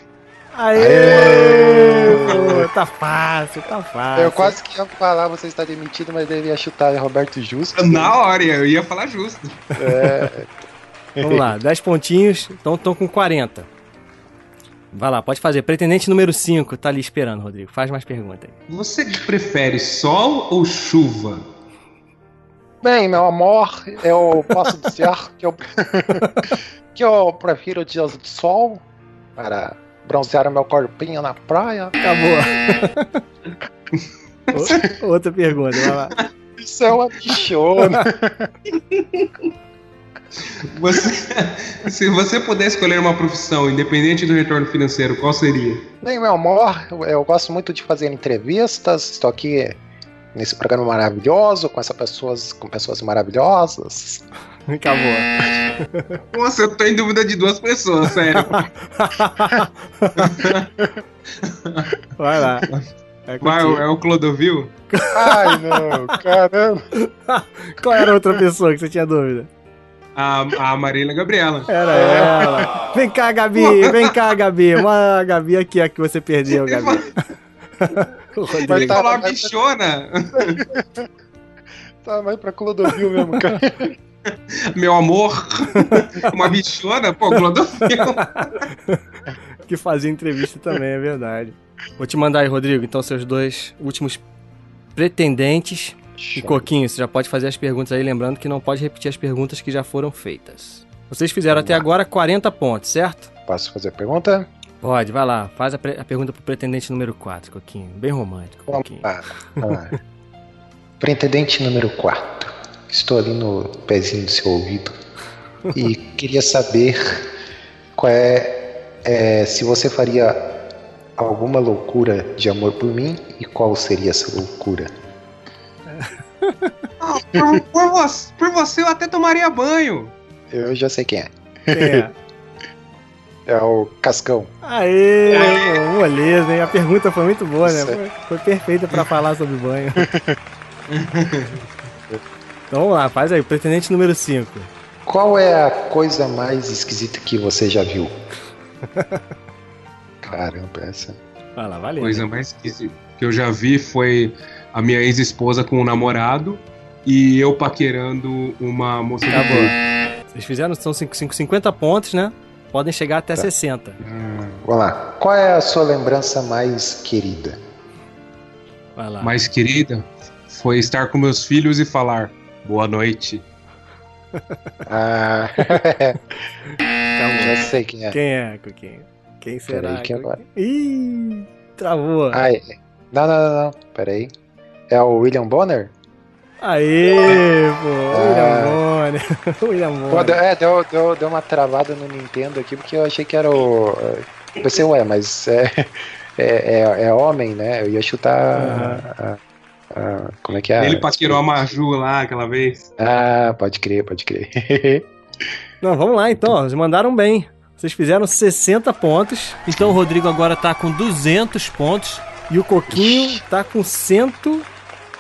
Aê! Aê! tá fácil, tá fácil. Eu quase que ia falar você está demitido, mas ele ia chutar Roberto Justo. Na hora, eu ia falar justo. É, Vamos lá, 10 pontinhos, então estão com 40. Vai lá, pode fazer. Pretendente número 5 tá ali esperando, Rodrigo. Faz mais perguntas aí. Você prefere sol ou chuva? Bem, meu amor, eu posso dizer que eu, que eu prefiro dias de sol para bronzear o meu corpinho na praia. Acabou. Outra pergunta, vai lá. Isso é uma bichona. Você, se você puder escolher uma profissão independente do retorno financeiro, qual seria? Bem, meu amor, eu, eu gosto muito de fazer entrevistas. Estou aqui nesse programa maravilhoso com essas pessoas, com pessoas maravilhosas. Acabou. Nossa, eu tô em dúvida de duas pessoas, sério. Vai lá. É Qual é o, é o Clodovil? Ai, não, caramba. Qual era a outra pessoa que você tinha dúvida? A, a Marília Gabriela. Era ela. Vem cá, Gabi. Vem cá, Gabi. Uma Gabi aqui, a que você perdeu, Gabi. Rodrigo. Ele tá- falou uma bichona. Tá mais pra Clodovil mesmo, cara. Meu amor. Uma bichona? Pô, Clodovil. Que fazia entrevista também, é verdade. Vou te mandar aí, Rodrigo. Então, seus dois últimos pretendentes. E Coquinho, você já pode fazer as perguntas aí, lembrando que não pode repetir as perguntas que já foram feitas. Vocês fizeram até agora 40 pontos, certo? Posso fazer a pergunta? Pode, vai lá. Faz a, pre- a pergunta pro pretendente número 4, Coquinho. Bem romântico, Coquinho. Vamos lá. Pretendente número 4. Estou ali no pezinho do seu ouvido e queria saber qual é, é, se você faria alguma loucura de amor por mim e qual seria essa loucura. Ah, por, por você, por você eu até tomaria banho. Eu já sei quem é. Quem é? É o Cascão. Aê, moleza, hein? A pergunta foi muito boa, né? Foi, foi perfeita pra falar sobre banho. então vamos lá, faz aí. Pretendente número 5. Qual é a coisa mais esquisita que você já viu? Caramba, essa. Lá, valeu. coisa mais esquisita que eu já vi foi a minha ex-esposa com um namorado e eu paquerando uma moça clube. Vocês fizeram, são cinco- cinco- 50 pontos, né? Podem chegar até Tá. 60. Vamos lá. Qual é a sua lembrança mais querida? Vai lá. mais querida foi estar com meus filhos e falar boa noite. Ah, Acabou. já sei quem é. Quem é, Coquinho? Quem será? Peraí, que Coquinho? agora? Ih, travou. Ah, é. Não, não, não, não. Pera aí. É o William Bonner? Aê, pô. Ah. William Bonner. Pô, deu, é, deu, deu, deu uma travada no Nintendo aqui porque eu achei que era o. Eu pensei, ué, mas é, é, é, é homem, né? Eu ia chutar. a- a- como é que é? Ele paquerou a Maju lá aquela vez. Ah, pode crer, pode crer. Não, vamos lá então. Vocês mandaram bem. Vocês fizeram 60 pontos. Então o Rodrigo agora tá com 200 pontos. E o Coquinho tá com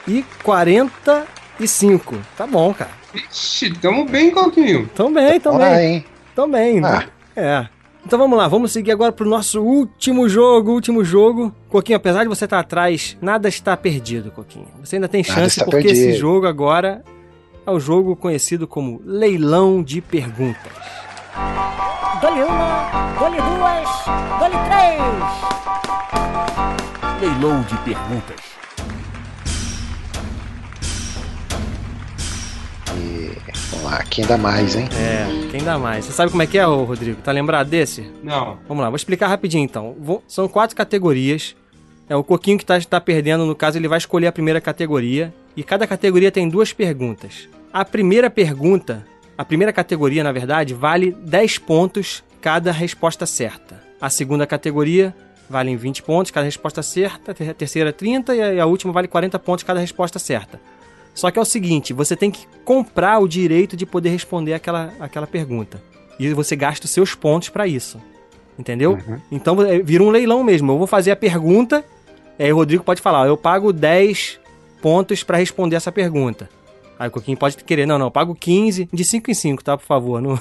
145. Tá bom, cara. Ixi, tamo bem, Coquinho. Tão bem, tão Ah, bem. hein? Tão bem. Ah. É. Então vamos lá, vamos seguir agora pro nosso último jogo, último jogo. Coquinho, apesar de você estar atrás, nada está perdido, Coquinho. Você ainda tem chance porque esse perdido. jogo agora é o jogo conhecido como Leilão de Perguntas. Dole uma, dole duas, dole três. Leilão de perguntas. E, vamos lá, quem dá mais, hein? É, quem dá mais? Você sabe como é que é, ô Rodrigo? Tá lembrado desse? Não. Vamos lá, vou explicar rapidinho então. Vou- são quatro categorias. É o Coquinho que tá, tá perdendo, no caso, ele vai escolher a primeira categoria. E cada categoria tem duas perguntas. A primeira pergunta, a primeira categoria, na verdade, vale 10 pontos cada resposta certa. A segunda categoria vale 20 pontos cada resposta certa, a terceira 30 e a- e a última vale 40 pontos cada resposta certa. Só que é o seguinte, você tem que comprar o direito de poder responder aquela, aquela pergunta. E você gasta os seus pontos para isso. Entendeu? Uhum. Então é, vira um leilão mesmo. Eu vou fazer a pergunta, aí o Rodrigo pode falar, eu pago 10 pontos para responder essa pergunta. Aí o Coquinho pode querer, não, não, eu pago 15, de 5 em 5, tá, por favor. Não-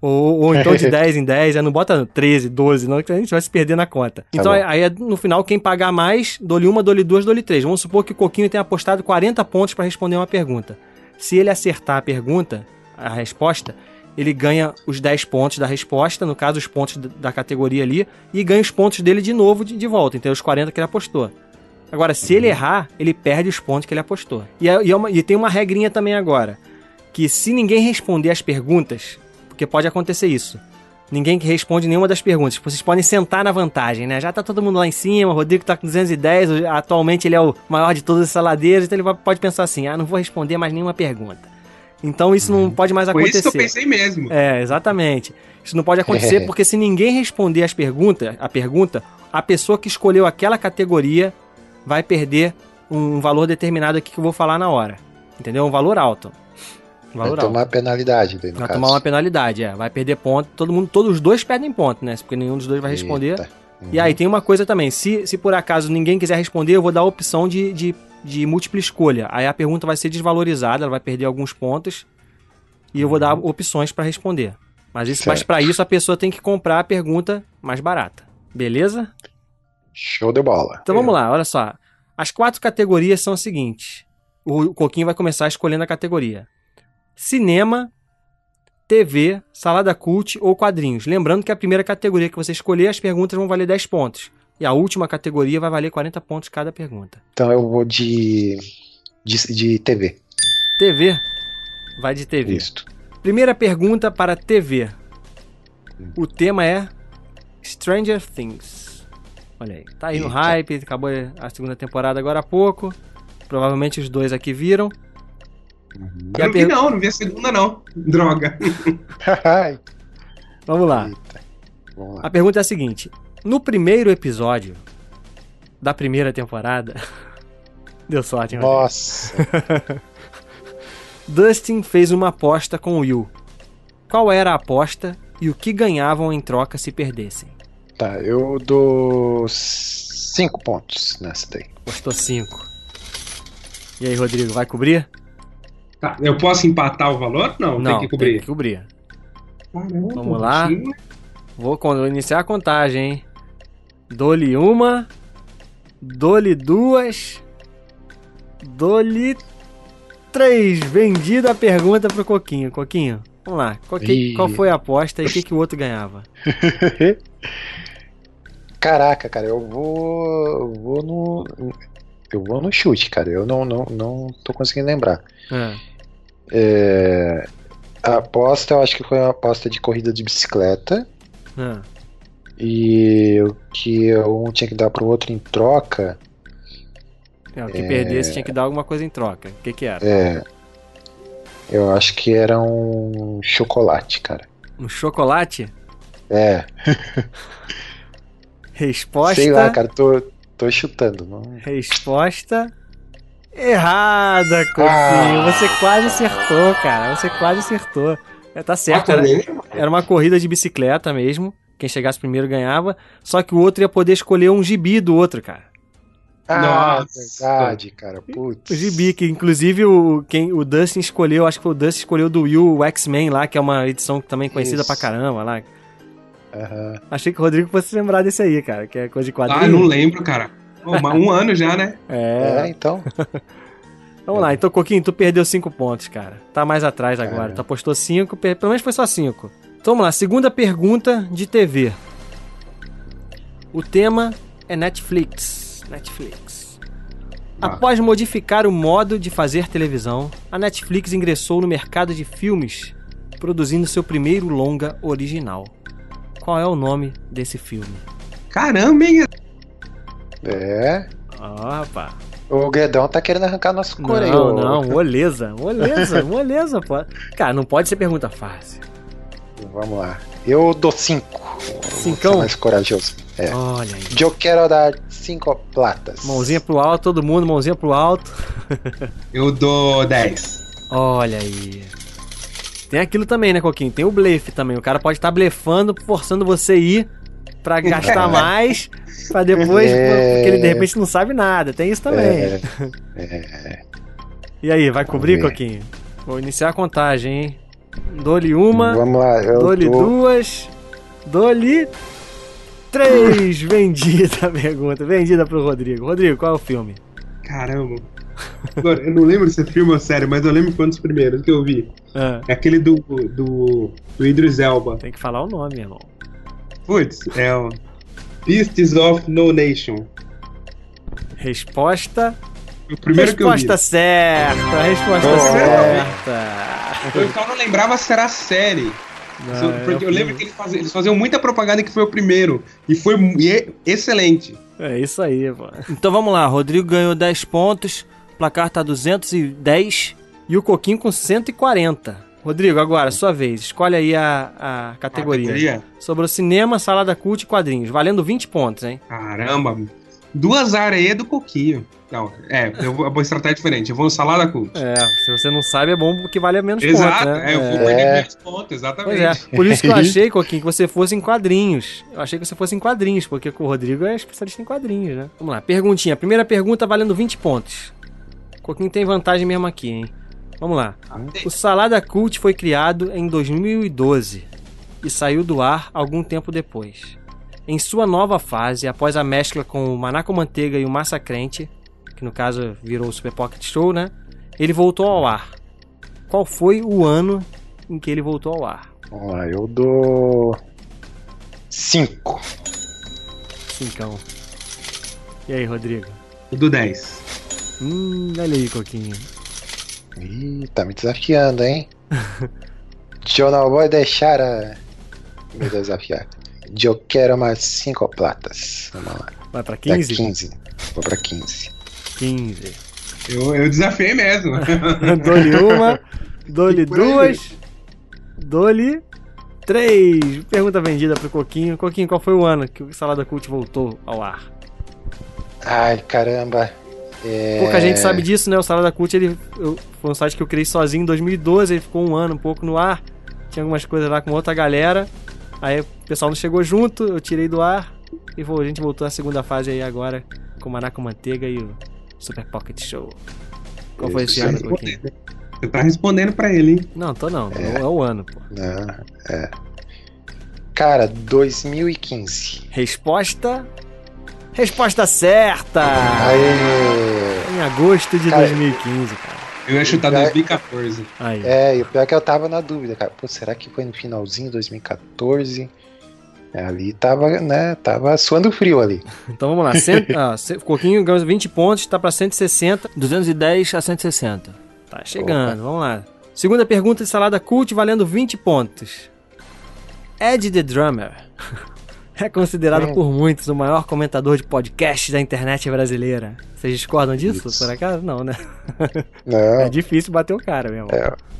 ou, ou então de 10 em 10, aí não bota 13, 12, não, que a gente vai se perder na conta. então bom. aí é, no final, quem pagar mais, dole uma, dole duas, dole três. Vamos supor que o Coquinho tenha apostado 40 pontos para responder uma pergunta. Se ele acertar a pergunta, a resposta, ele ganha os 10 pontos da resposta, no caso, os pontos da categoria ali, e ganha os pontos dele de novo de, de volta, então os 40 que ele apostou. Agora, se ele errar, ele perde os pontos que ele apostou. E, é- e é uma- e tem uma regrinha também agora, que se ninguém responder as perguntas, porque pode acontecer isso, ninguém que responde nenhuma das perguntas, vocês podem sentar na vantagem, né? Já tá todo mundo lá em cima, o Rodrigo tá com 210, o- atualmente ele é o maior de todos os saladeiros, então ele pode pensar assim, ah, não vou responder mais nenhuma pergunta. Então isso não pode mais Foi isso acontecer. que eu pensei mesmo. É, exatamente. Isso não pode acontecer porque se ninguém responder as perguntas, a pergunta, a pessoa que escolheu aquela categoria vai perder um valor determinado aqui que eu vou falar na hora. Entendeu? Um valor alto. Vai alto. tomar penalidade daí, Vai caso. tomar uma penalidade, é. Vai perder ponto. Todo mundo, todos os dois perdem ponto, né? Porque nenhum dos dois vai responder. Eita. E aí tem uma coisa também, se, se por acaso ninguém quiser responder, eu vou dar a opção de, de, de múltipla escolha. Aí a pergunta vai ser desvalorizada, ela vai perder alguns pontos e eu vou dar opções para responder. Mas, isso, mas para isso a pessoa tem que comprar a pergunta mais barata. Beleza? Show de bola. Então vamos lá, olha só. As quatro categorias são as seguintes. O Coquinho vai começar escolhendo a categoria: cinema, TV, salada cult ou quadrinhos. Lembrando que a primeira categoria que você escolher, as perguntas vão valer 10 pontos. E a última categoria vai valer 40 pontos cada pergunta. Então eu vou de, de, de TV. TV. Vai de TV. Isto. Primeira pergunta para TV. O tema é Stranger Things. Olha aí, tá aí no Eita. hype, acabou a segunda temporada agora há pouco. Provavelmente os dois aqui viram. E Eu não vi per- não, não vi a segunda não. Droga. Ai, Vamos lá. Eita. Vamos lá. A pergunta é a seguinte: No primeiro episódio da primeira temporada. Deu sorte, hein, Rodrigo? Nossa. Dustin fez uma aposta com Will. Qual era a aposta e o que ganhavam em troca se perdessem? Tá, eu dou cinco pontos nessa daí. Apostou 5. E aí, Rodrigo, vai cobrir? Tá, eu posso empatar o valor? Não, Não, tem que cobrir. Tem que cobrir. Caramba, Vamos lá. Vou iniciar a contagem, hein? Dou-lhe uma. Dou-lhe duas. Dou-lhe três. Vendida a pergunta pro Coquinho. Coquinho, vamos lá. Qual, que- qual foi a aposta e o que, que o outro ganhava? Caraca, cara, eu vou. Eu vou no. Eu vou no chute, cara. Eu não, não, não tô conseguindo lembrar. Ah, É, a aposta, eu acho que foi uma aposta de corrida de bicicleta. ah. E o que um tinha que dar pro outro em troca. É, o que perdesse tinha que dar alguma coisa em troca. O que, que era? É. Eu acho que era um chocolate, cara. Um chocolate? É, Resposta. sei lá, cara, tô, tô chutando. Não... Resposta errada, Coquinho. Ah. Você quase acertou, cara. Você quase acertou. É, tá certo, Ah, era, também? era uma corrida de bicicleta mesmo. Quem chegasse primeiro ganhava. Só que o outro ia poder escolher um gibi do outro, cara. Ah, Nossa. verdade, cara. Putz. O gibi, que inclusive o, quem, o Dustin escolheu, acho que foi o Dustin escolheu do Will o X-Men lá, que é uma edição também conhecida Isso. pra caramba lá. Aham. Achei que o Rodrigo fosse lembrar desse aí, cara, que é coisa de quadrinho. Ah, não lembro, cara. Mas um ano já, né? É. É, então. Vamos lá, então, Coquinho, tu perdeu 5 pontos, cara. Tá mais atrás agora. É. Tu apostou 5, pelo menos foi só 5. Então vamos lá, segunda pergunta de TV. O tema é Netflix. Netflix. Ah. Após modificar o modo de fazer televisão, a Netflix ingressou no mercado de filmes, produzindo seu primeiro longa original. Qual é o nome desse filme? Caramba, hein? É. Ó, rapaz. O Guedão tá querendo arrancar nosso core aí, Não, não, moleza, moleza, moleza, pô. Cara, não pode ser pergunta fácil. Vamos lá. Eu dou cinco. Cincão? Vou ser mais corajoso. É. Olha aí. Eu quero dar cinco platas. Mãozinha pro alto, todo mundo, mãozinha pro alto. Eu dou 10. Olha aí. Tem aquilo também, né, Coquinho? Tem o blefe também. O cara pode estar blefando, forçando você ir pra gastar mais, pra depois. É. Porque ele de repente não sabe nada. Tem isso também. É, E aí, vai cobrir, ver. Coquinho? Vou iniciar a contagem, hein? Dou-lhe uma, Vamos lá, eu dou-lhe dou... duas, dou-lhe três. Vendida a pergunta. Vendida pro Rodrigo. Rodrigo, qual é o filme? Caramba. Agora, eu não lembro se é filme ou série, mas eu lembro que foi um dos primeiros que eu vi. Ah, É aquele do, do, do Idris Elba. tem que falar o nome, irmão. Putz, é o Beasts of No Nation. Resposta. Foi O primeiro que eu vi. resposta certa. Resposta Boa. certa. Eu só não lembrava se era série. Não, porque o eu lembro que eles faziam, eles faziam muita propaganda que foi o primeiro. E foi e é excelente. É isso aí, pô. Então vamos lá, Rodrigo ganhou 10 pontos, o placar tá 210 e o Coquinho com 140. Rodrigo, agora, sua vez. Escolhe aí a, a categoria. Categoria? Sobrou cinema, salada cult e quadrinhos. Valendo 20 pontos, hein? Caramba. Duas areias do coquinho. Não, é, eu vou, eu vou tratar diferente. Eu vou no salada cult. É, se você não sabe, é bom porque vale menos Exato, pontos, né? é, eu vou É. perder É. menos pontos, Pois exatamente. é, por isso que eu achei, Coquinho, que você fosse em quadrinhos. Eu achei que você fosse em quadrinhos, porque o Rodrigo é especialista em quadrinhos, né? Vamos lá, perguntinha. Primeira pergunta valendo 20 pontos. Coquinho tem vantagem mesmo aqui, hein? Vamos lá. O Salada Cult foi criado em 2012 e saiu do ar algum tempo depois. Em sua nova fase, após a mescla com o Manaco Manteiga e o Massacrente, que no caso virou o Super Pocket Show, né? Ele voltou ao ar. Qual foi o ano em que ele voltou ao ar? Vamos lá, eu dou. Cinco. Cincão. E aí, Rodrigo? Do 10. Hum, olha aí, Coquinho. Ih, tá me desafiando, hein? Não vou deixar a... me desafiar. Eu quero mais cinco platas. Vamos lá. Vai pra Dá 15? 15. Vou pra 15. 15. Eu, eu desafiei mesmo. Dou-lhe uma, dou-lhe duas, dou-lhe três. Pergunta vendida pro Coquinho. Coquinho, qual foi o ano que o Salada Cult voltou ao ar? Ai, caramba. É... Pouca gente sabe disso, né? O Salada Cult ele, eu- foi um site que eu criei sozinho em 2012, ele ficou um ano um pouco no ar. Tinha algumas coisas lá com outra galera. Aí o pessoal não chegou junto, eu tirei do ar. E a gente voltou à segunda fase aí agora, com o Manaco Manteiga e o Super Pocket Show. Qual foi esse ano. Coquinho? Você tá respondendo pra ele, hein? Não, tô não. Não é o ano, pô. Não, é. Cara, 2015. Resposta. Resposta certa! Aê! Em agosto de Cara, 2015, cara. Eu ia chutar É. 2014. Aí. É, e o pior é que eu tava na dúvida, cara. Pô, será que foi no finalzinho de 2014? É, Ali tava, né? Tava suando frio ali. Então vamos lá. Cento, ah, Coquinho ganhou 20 pontos, tá pra 160. 210 a 160. Tá chegando, vamos lá. Segunda pergunta de salada cult valendo 20 pontos. Ed the Drummer é considerado Hum. por muitos o maior comentador de podcast da internet brasileira. Vocês discordam disso, Isso. por acaso? Não, né? Não, É difícil bater o cara mesmo.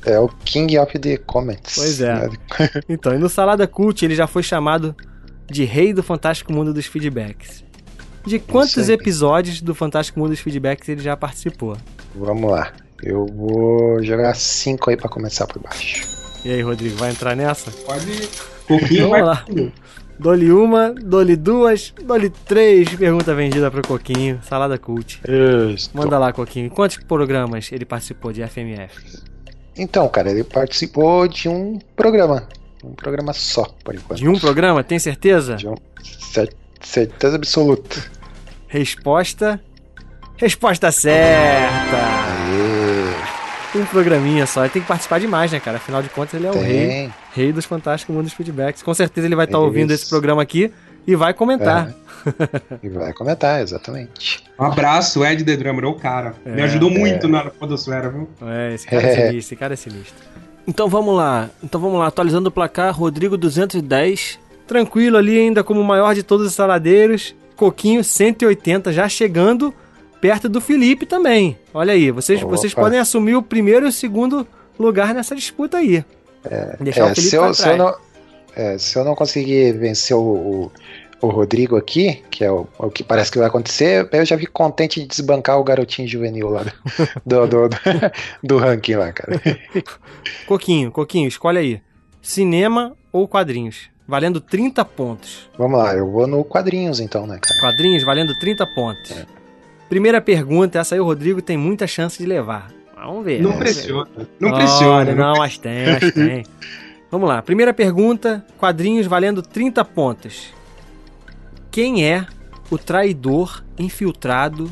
é o King of the Comments. Pois é. né? Então, e no Salada Cult ele já foi chamado de Rei do Fantástico Mundo dos Feedbacks. De quantos episódios do Fantástico Mundo dos Feedbacks ele já participou? Vamos lá. Eu vou jogar cinco aí pra começar por baixo. E aí, Rodrigo, vai entrar nessa? Pode. Pouquinho Vamos vai. lá. Dou-lhe uma, dou-lhe duas, dou-lhe três. Pergunta vendida pro Coquinho. Salada Cult. Isso. Manda lá, Coquinho. Quantos programas ele participou de FMF? Então, cara, ele participou de um programa. Um programa só, por enquanto. De um programa? Tem certeza? De um- cer- certeza absoluta. Resposta. Resposta certa! Aê, Um programinha só. Ele tem que participar demais, né, cara? Afinal de contas, ele é o rei. tem. Rei dos Fantásticos Mundos Feedbacks. Com certeza ele vai estar Isso. ouvindo esse programa aqui e vai comentar. E vai comentar, exatamente. Um abraço, Ed The Drummer, o cara. Me ajudou muito na Podosfera, viu? É, esse cara é sinistro, esse cara é sinistro. Então vamos lá. Então vamos lá, atualizando o placar, Rodrigo 210. Tranquilo ali ainda como o maior de todos os saladeiros. Coquinho 180, já chegando perto do Felipe também. Olha aí, vocês, Opa. vocês podem assumir o primeiro e o segundo lugar nessa disputa aí. Deixar É, o Felipe se, eu, pra se, eu trás. não, é, se eu não conseguir vencer o, o, o Rodrigo aqui, que é o, o que parece que vai acontecer, eu já fico contente de desbancar o garotinho juvenil lá do, do, do, do ranking lá, cara. Coquinho, Coquinho, escolhe aí. Cinema ou quadrinhos? Valendo 30 pontos. Vamos lá, eu vou no quadrinhos então, né, cara? Quadrinhos valendo 30 pontos. Primeira pergunta, essa aí o Rodrigo tem muita chance de levar. Vamos ver. Não vamos ver. pressiona. Não Olha, pressiona. Não, mas tem, mas tem. Vamos lá. Primeira pergunta, quadrinhos valendo 30 pontos. Quem é o traidor infiltrado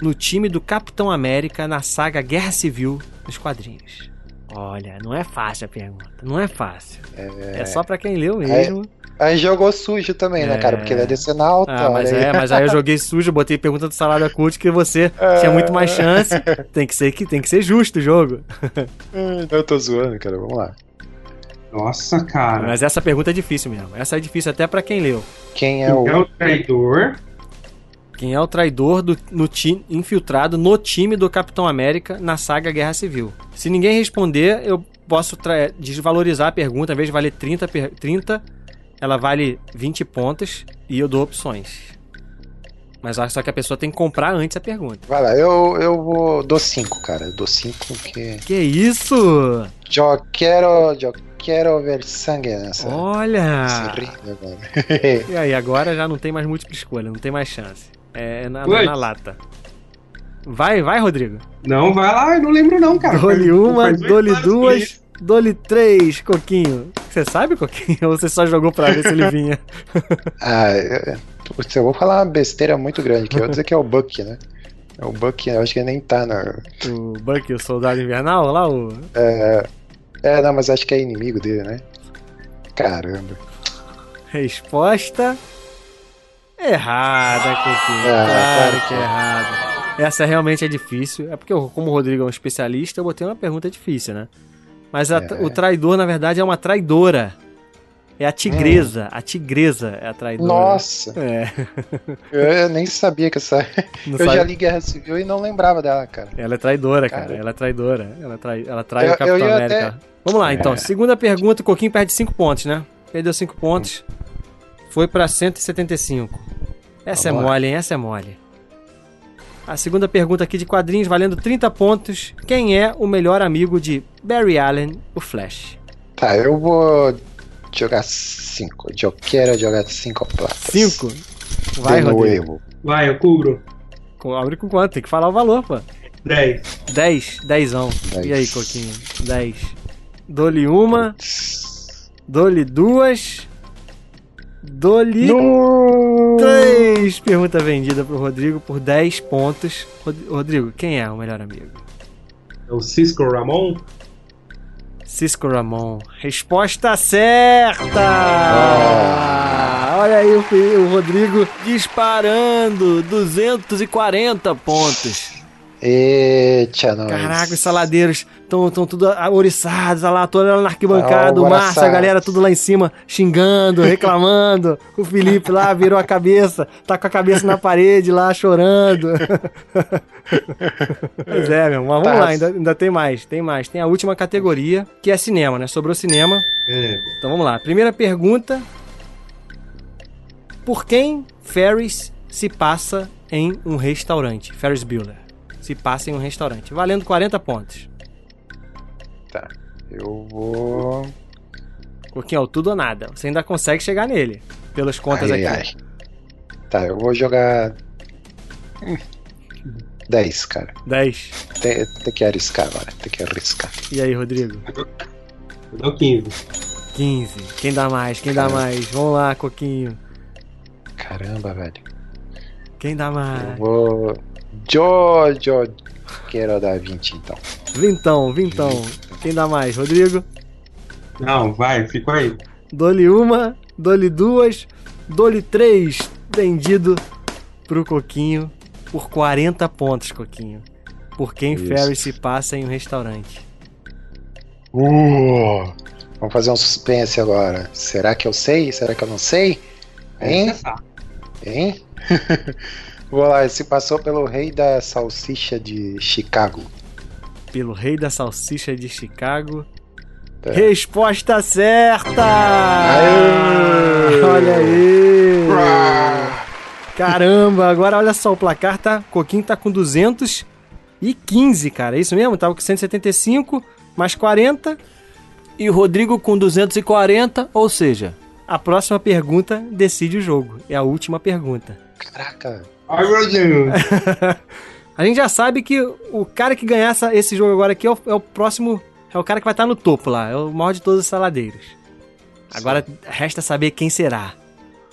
no time do Capitão América na saga Guerra Civil dos quadrinhos? Olha, não é fácil a pergunta. Não é fácil. É, só pra quem leu mesmo. Aí jogou sujo também, né, cara? Porque ele é decenalta. Ah, mas olha aí. é, mas aí eu joguei sujo, botei pergunta do Salada Cult que você tinha muito mais chance. Tem que ser que tem que ser justo o jogo. Hum, Eu tô zoando, cara. Vamos lá. Nossa, cara. Mas essa pergunta é difícil mesmo. Essa é difícil até pra quem leu. Quem é o. É o traidor. Quem é o traidor do, no ti, infiltrado no time do Capitão América na saga Guerra Civil? Se ninguém responder, eu posso desvalorizar a pergunta. Ao invés de valer 30, per- 30, ela vale 20 pontos e eu dou opções. Mas só que a pessoa tem que comprar antes a pergunta. Vai lá, eu, eu vou. Dou 5, cara. Eu dou 5 porque. Que isso? Eu quero. Eu quero ver sangue nessa. Olha! Esse ringue agora. E aí, agora já não tem mais múltipla escolha, não tem mais chance. É na, na, Putz. na lata. Vai, vai, Rodrigo. Não, vai lá, eu não lembro não, cara. Dole uma, dole duas, que- dole três, Coquinho. Você sabe, Coquinho? Ou você só jogou pra ver se ele vinha? ah, eu, eu vou falar uma besteira muito grande aqui. Eu vou dizer que é o Buck, né? É o Buck, eu acho que ele nem tá na. O Bucky, o soldado invernal lá, o. É, é, não, mas acho que é inimigo dele, né? Caramba. Resposta. Errada, Coquinho. Ah, claro claro que é é. errada. Essa realmente é difícil. É porque, eu, como o Rodrigo é um especialista, eu botei uma pergunta difícil, né? Mas a- É. o traidor, na verdade, é uma traidora. É a tigresa. A tigresa é a traidora. Nossa, É. eu nem sabia que essa. Não eu sabe- já li Guerra Civil e não lembrava dela, cara. Ela é traidora, cara. Cara. Ela é traidora. Ela trai, ela trai Eu- o Capitão eu América. até- Vamos lá, então. É. Segunda pergunta, o Coquinho perde 5 pontos, né? Perdeu 5 pontos. Foi pra 175. Essa Vamos é mole, hein? Essa é mole. A segunda pergunta aqui de quadrinhos, valendo 30 pontos. Quem é o melhor amigo de Barry Allen, o Flash? Tá, eu vou jogar 5. Eu quero jogar 5 platas. 5? Vai, Rodrigo. Vai, eu cubro. Abre com quanto? Tem que falar o valor, pô. 10. 10. Dezão. Dez. E aí, Coquinho? 10. Dou-lhe uma. Dou-lhe duas. Três. Pergunta vendida pro Rodrigo por 10 pontos. Rod- Rodrigo, quem é o melhor amigo? É o Cisco Ramon. Cisco Ramon. Resposta certa! Olha aí o Rodrigo disparando 240 pontos. Eita, nós. Caraca, os saladeiros estão tudo ouriçados, olha lá, olhando na arquibancada, o Márcio, a galera tudo lá em cima, xingando, reclamando. o Felipe lá virou a cabeça, tá com a cabeça na parede lá, chorando. pois é, meu, mas vamos Tá. lá, ainda, ainda tem mais, tem mais. Tem a última categoria, que é cinema, né? Sobrou cinema. É. Então vamos lá. Primeira pergunta. Por quem Ferris se passa em um restaurante? Ferris Bueller. Se passa em um restaurante. Valendo 40 pontos. Tá. Eu vou. Coquinho, tudo ou nada. Você ainda consegue chegar nele. Pelas contas Ai, aqui. ai. Tá, eu vou jogar. hum, 10, cara. 10. Tem, tem que arriscar agora. Tem que arriscar. E aí, Rodrigo? Eu dou 15. 15. Quem dá mais? Quem dá mais? Vamos lá, Coquinho. Caramba, velho. Quem dá Eu mais? Jojo. Quero dar 20 então. Vintão, vintão. Quem dá mais? Rodrigo? Não, vai, fico aí. Dole uma, dole duas, dole três. Vendido pro Coquinho por 40 pontos, Coquinho. Por quem Isso. Ferris se passa em um restaurante. Uh, vamos fazer um suspense agora. Será que eu sei? Será que eu não sei? Hein? Hein? Vou lá, se passou pelo rei da salsicha de Chicago. Pelo rei da salsicha de Chicago. É. Resposta certa! Aê! Olha aí! Caramba, agora olha só, o placar tá. Coquinho tá com 215, cara. É isso mesmo? Tava com 175, mais 40. E o Rodrigo com 240, ou seja, a próxima pergunta decide o jogo. É a última pergunta. Caraca. Ai, meu Deus. A gente já sabe que o cara que ganhar essa- esse jogo agora aqui é o, é o próximo. É o cara que vai estar no topo lá. É o maior de todos os saladeiros. Agora resta saber quem será.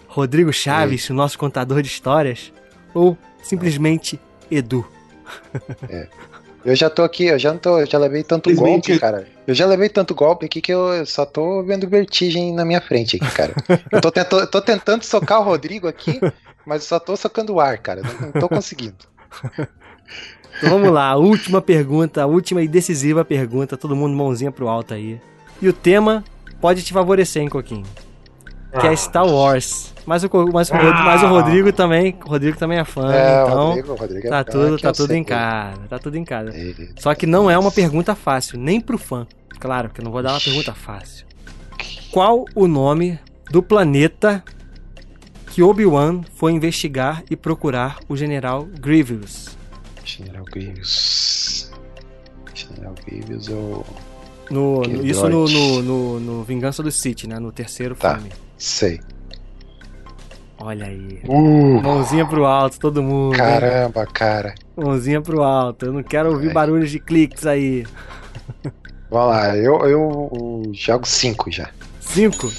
Rodrigo Chaves, o nosso contador de histórias? Ou simplesmente Edu? Eu já tô aqui, eu já não tô, eu já levei tanto golpe, cara. Eu já levei tanto golpe aqui que eu só tô vendo vertigem na minha frente aqui, cara. Eu tô, tento- eu tô tentando socar o Rodrigo aqui, mas só tô socando o ar, cara. Não, não tô conseguindo. Então vamos lá, a última pergunta, a última e decisiva pergunta, todo mundo mãozinha pro alto aí. E o tema pode te favorecer, hein, Coquinho? Que é Star Wars. Mas o, mas, o mas o Rodrigo também, o Rodrigo também é fã, É, o então Rodrigo, o Rodrigo é tá fã, tudo, tá eu tudo em casa, tá tudo em casa. ele- Só que não é uma pergunta fácil, nem pro fã. Claro que eu não vou dar uma pergunta fácil. Qual o nome do planeta que Obi-Wan foi investigar e procurar o General Grievous? General Grievous. General Grievous ou. No, isso no, no, no, Vingança do City, né? No terceiro Tá. filme. Sei. Olha aí. Uh, Mãozinha pro alto, todo mundo. caramba, cara. Mãozinha pro alto. Eu não quero ouvir Ai. barulhos de cliques aí. Vamos lá, eu, eu jogo 5 já. Cinco.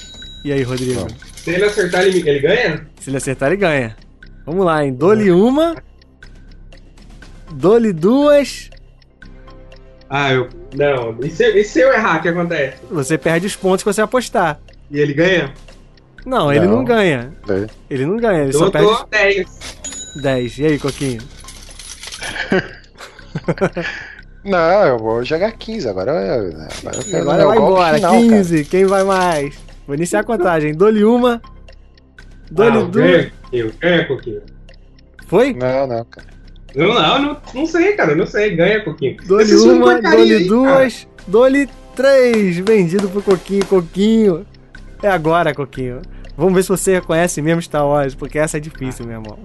E aí, Rodrigo? Se ele acertar, ele, ele ganha? Se ele acertar, ele ganha. Vamos lá, hein? Dole uma. Dole duas. Ah, eu. Não. E se, e se eu errar, o que acontece? Você perde os pontos que você apostar. E ele ganha? Não, ele Não. não ganha. É. Ele não ganha, ele só eu perde tô 10. os 10. E aí, Coquinho? Não, eu vou jogar 15. Agora, eu- agora, eu quero agora vai golpe embora. final, cara. 15. Quem vai mais? Vou iniciar a contagem. Dole uma. Dole ah, duas. ganha, eu ganha, Coquinho. Foi? Não, não, cara. Não, não, não, não sei, cara. Não sei. Ganha, Coquinho. Dole uma, dole duas, dole três. Vendido pro Coquinho. Coquinho. É agora, Coquinho. Vamos ver se você reconhece mesmo Star Wars, porque essa é difícil, meu irmão.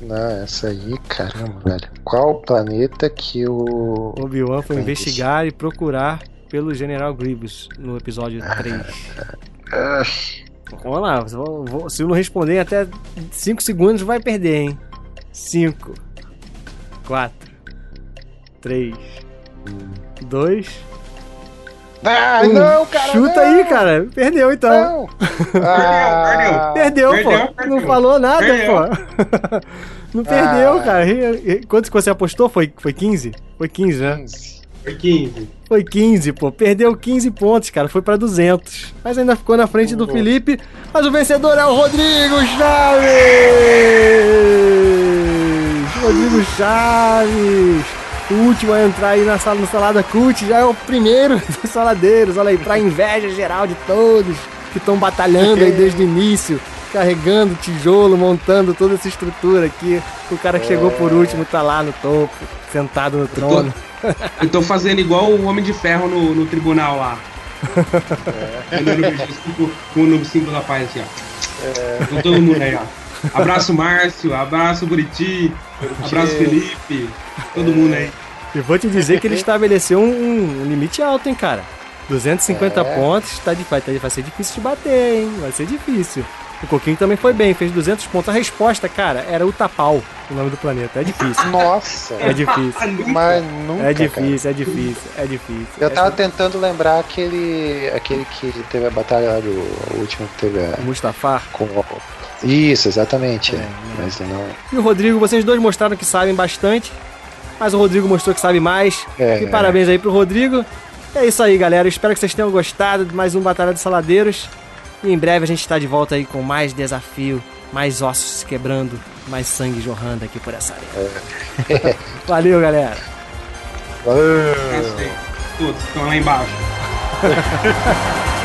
Não, essa aí, caramba, velho. Qual planeta que o. Obi-Wan foi investigar e procurar pelo General Grievous no episódio 3. Ah, Vamos lá, vou- vou- se eu não responder em até 5 segundos, vai perder, hein? 5, 4, 3, 2. Ah, Um. não, cara! Chuta não, aí, cara. Perdeu então. Não! Ah, Perdeu, Perdeu, pô. perdeu. Não falou nada, Perdeu. pô. Não perdeu, Ah. cara. Quanto que você apostou? Foi, foi 15? Foi 15, né? 15. Foi 15. Foi 15, pô. Perdeu 15 pontos, cara. Foi pra 200. Mas ainda ficou na frente do. Felipe. Mas o vencedor é o Rodrigo Chaves! Rodrigo Chaves! O último a entrar aí na sala no Salada Cult já é o primeiro dos saladeiros. Olha aí, pra inveja geral de todos que estão batalhando aí desde o início, carregando tijolo, montando toda essa estrutura aqui. O cara que chegou por último tá lá no topo, sentado no trono. Eu tô fazendo igual o Homem de Ferro no, no tribunal lá. Andando com, o símbolo da paz assim, ó. Com todo mundo aí, ó. Abraço Márcio, abraço Buriti, abraço Felipe, todo mundo aí. E vou te dizer que ele estabeleceu um, um limite alto, hein, cara. 250 É. pontos, tá, de- vai, ter- vai ser difícil de bater, hein? Vai ser difícil. O Coquinho também foi bem, fez 200 pontos. A resposta, cara, era Utapau, o nome do planeta. É difícil, Nossa! é difícil. Mas nunca. É cara. difícil, é difícil, é difícil. Eu É tava tentando lembrar aquele. aquele que teve a batalha. O último que teve a. Mustafar. Com o- Isso, exatamente. É, é. Mas não. E o Rodrigo, vocês dois mostraram que sabem bastante, mas o Rodrigo mostrou que sabe mais. É. E parabéns aí pro Rodrigo. É isso aí, galera. Espero que vocês tenham gostado de mais um Batalha de Saladeiros. E em breve a gente tá de volta aí com mais desafio, mais ossos se quebrando, mais sangue jorrando aqui por essa área. Valeu, galera. Valeu! Abraço aí. Que estão lá embaixo.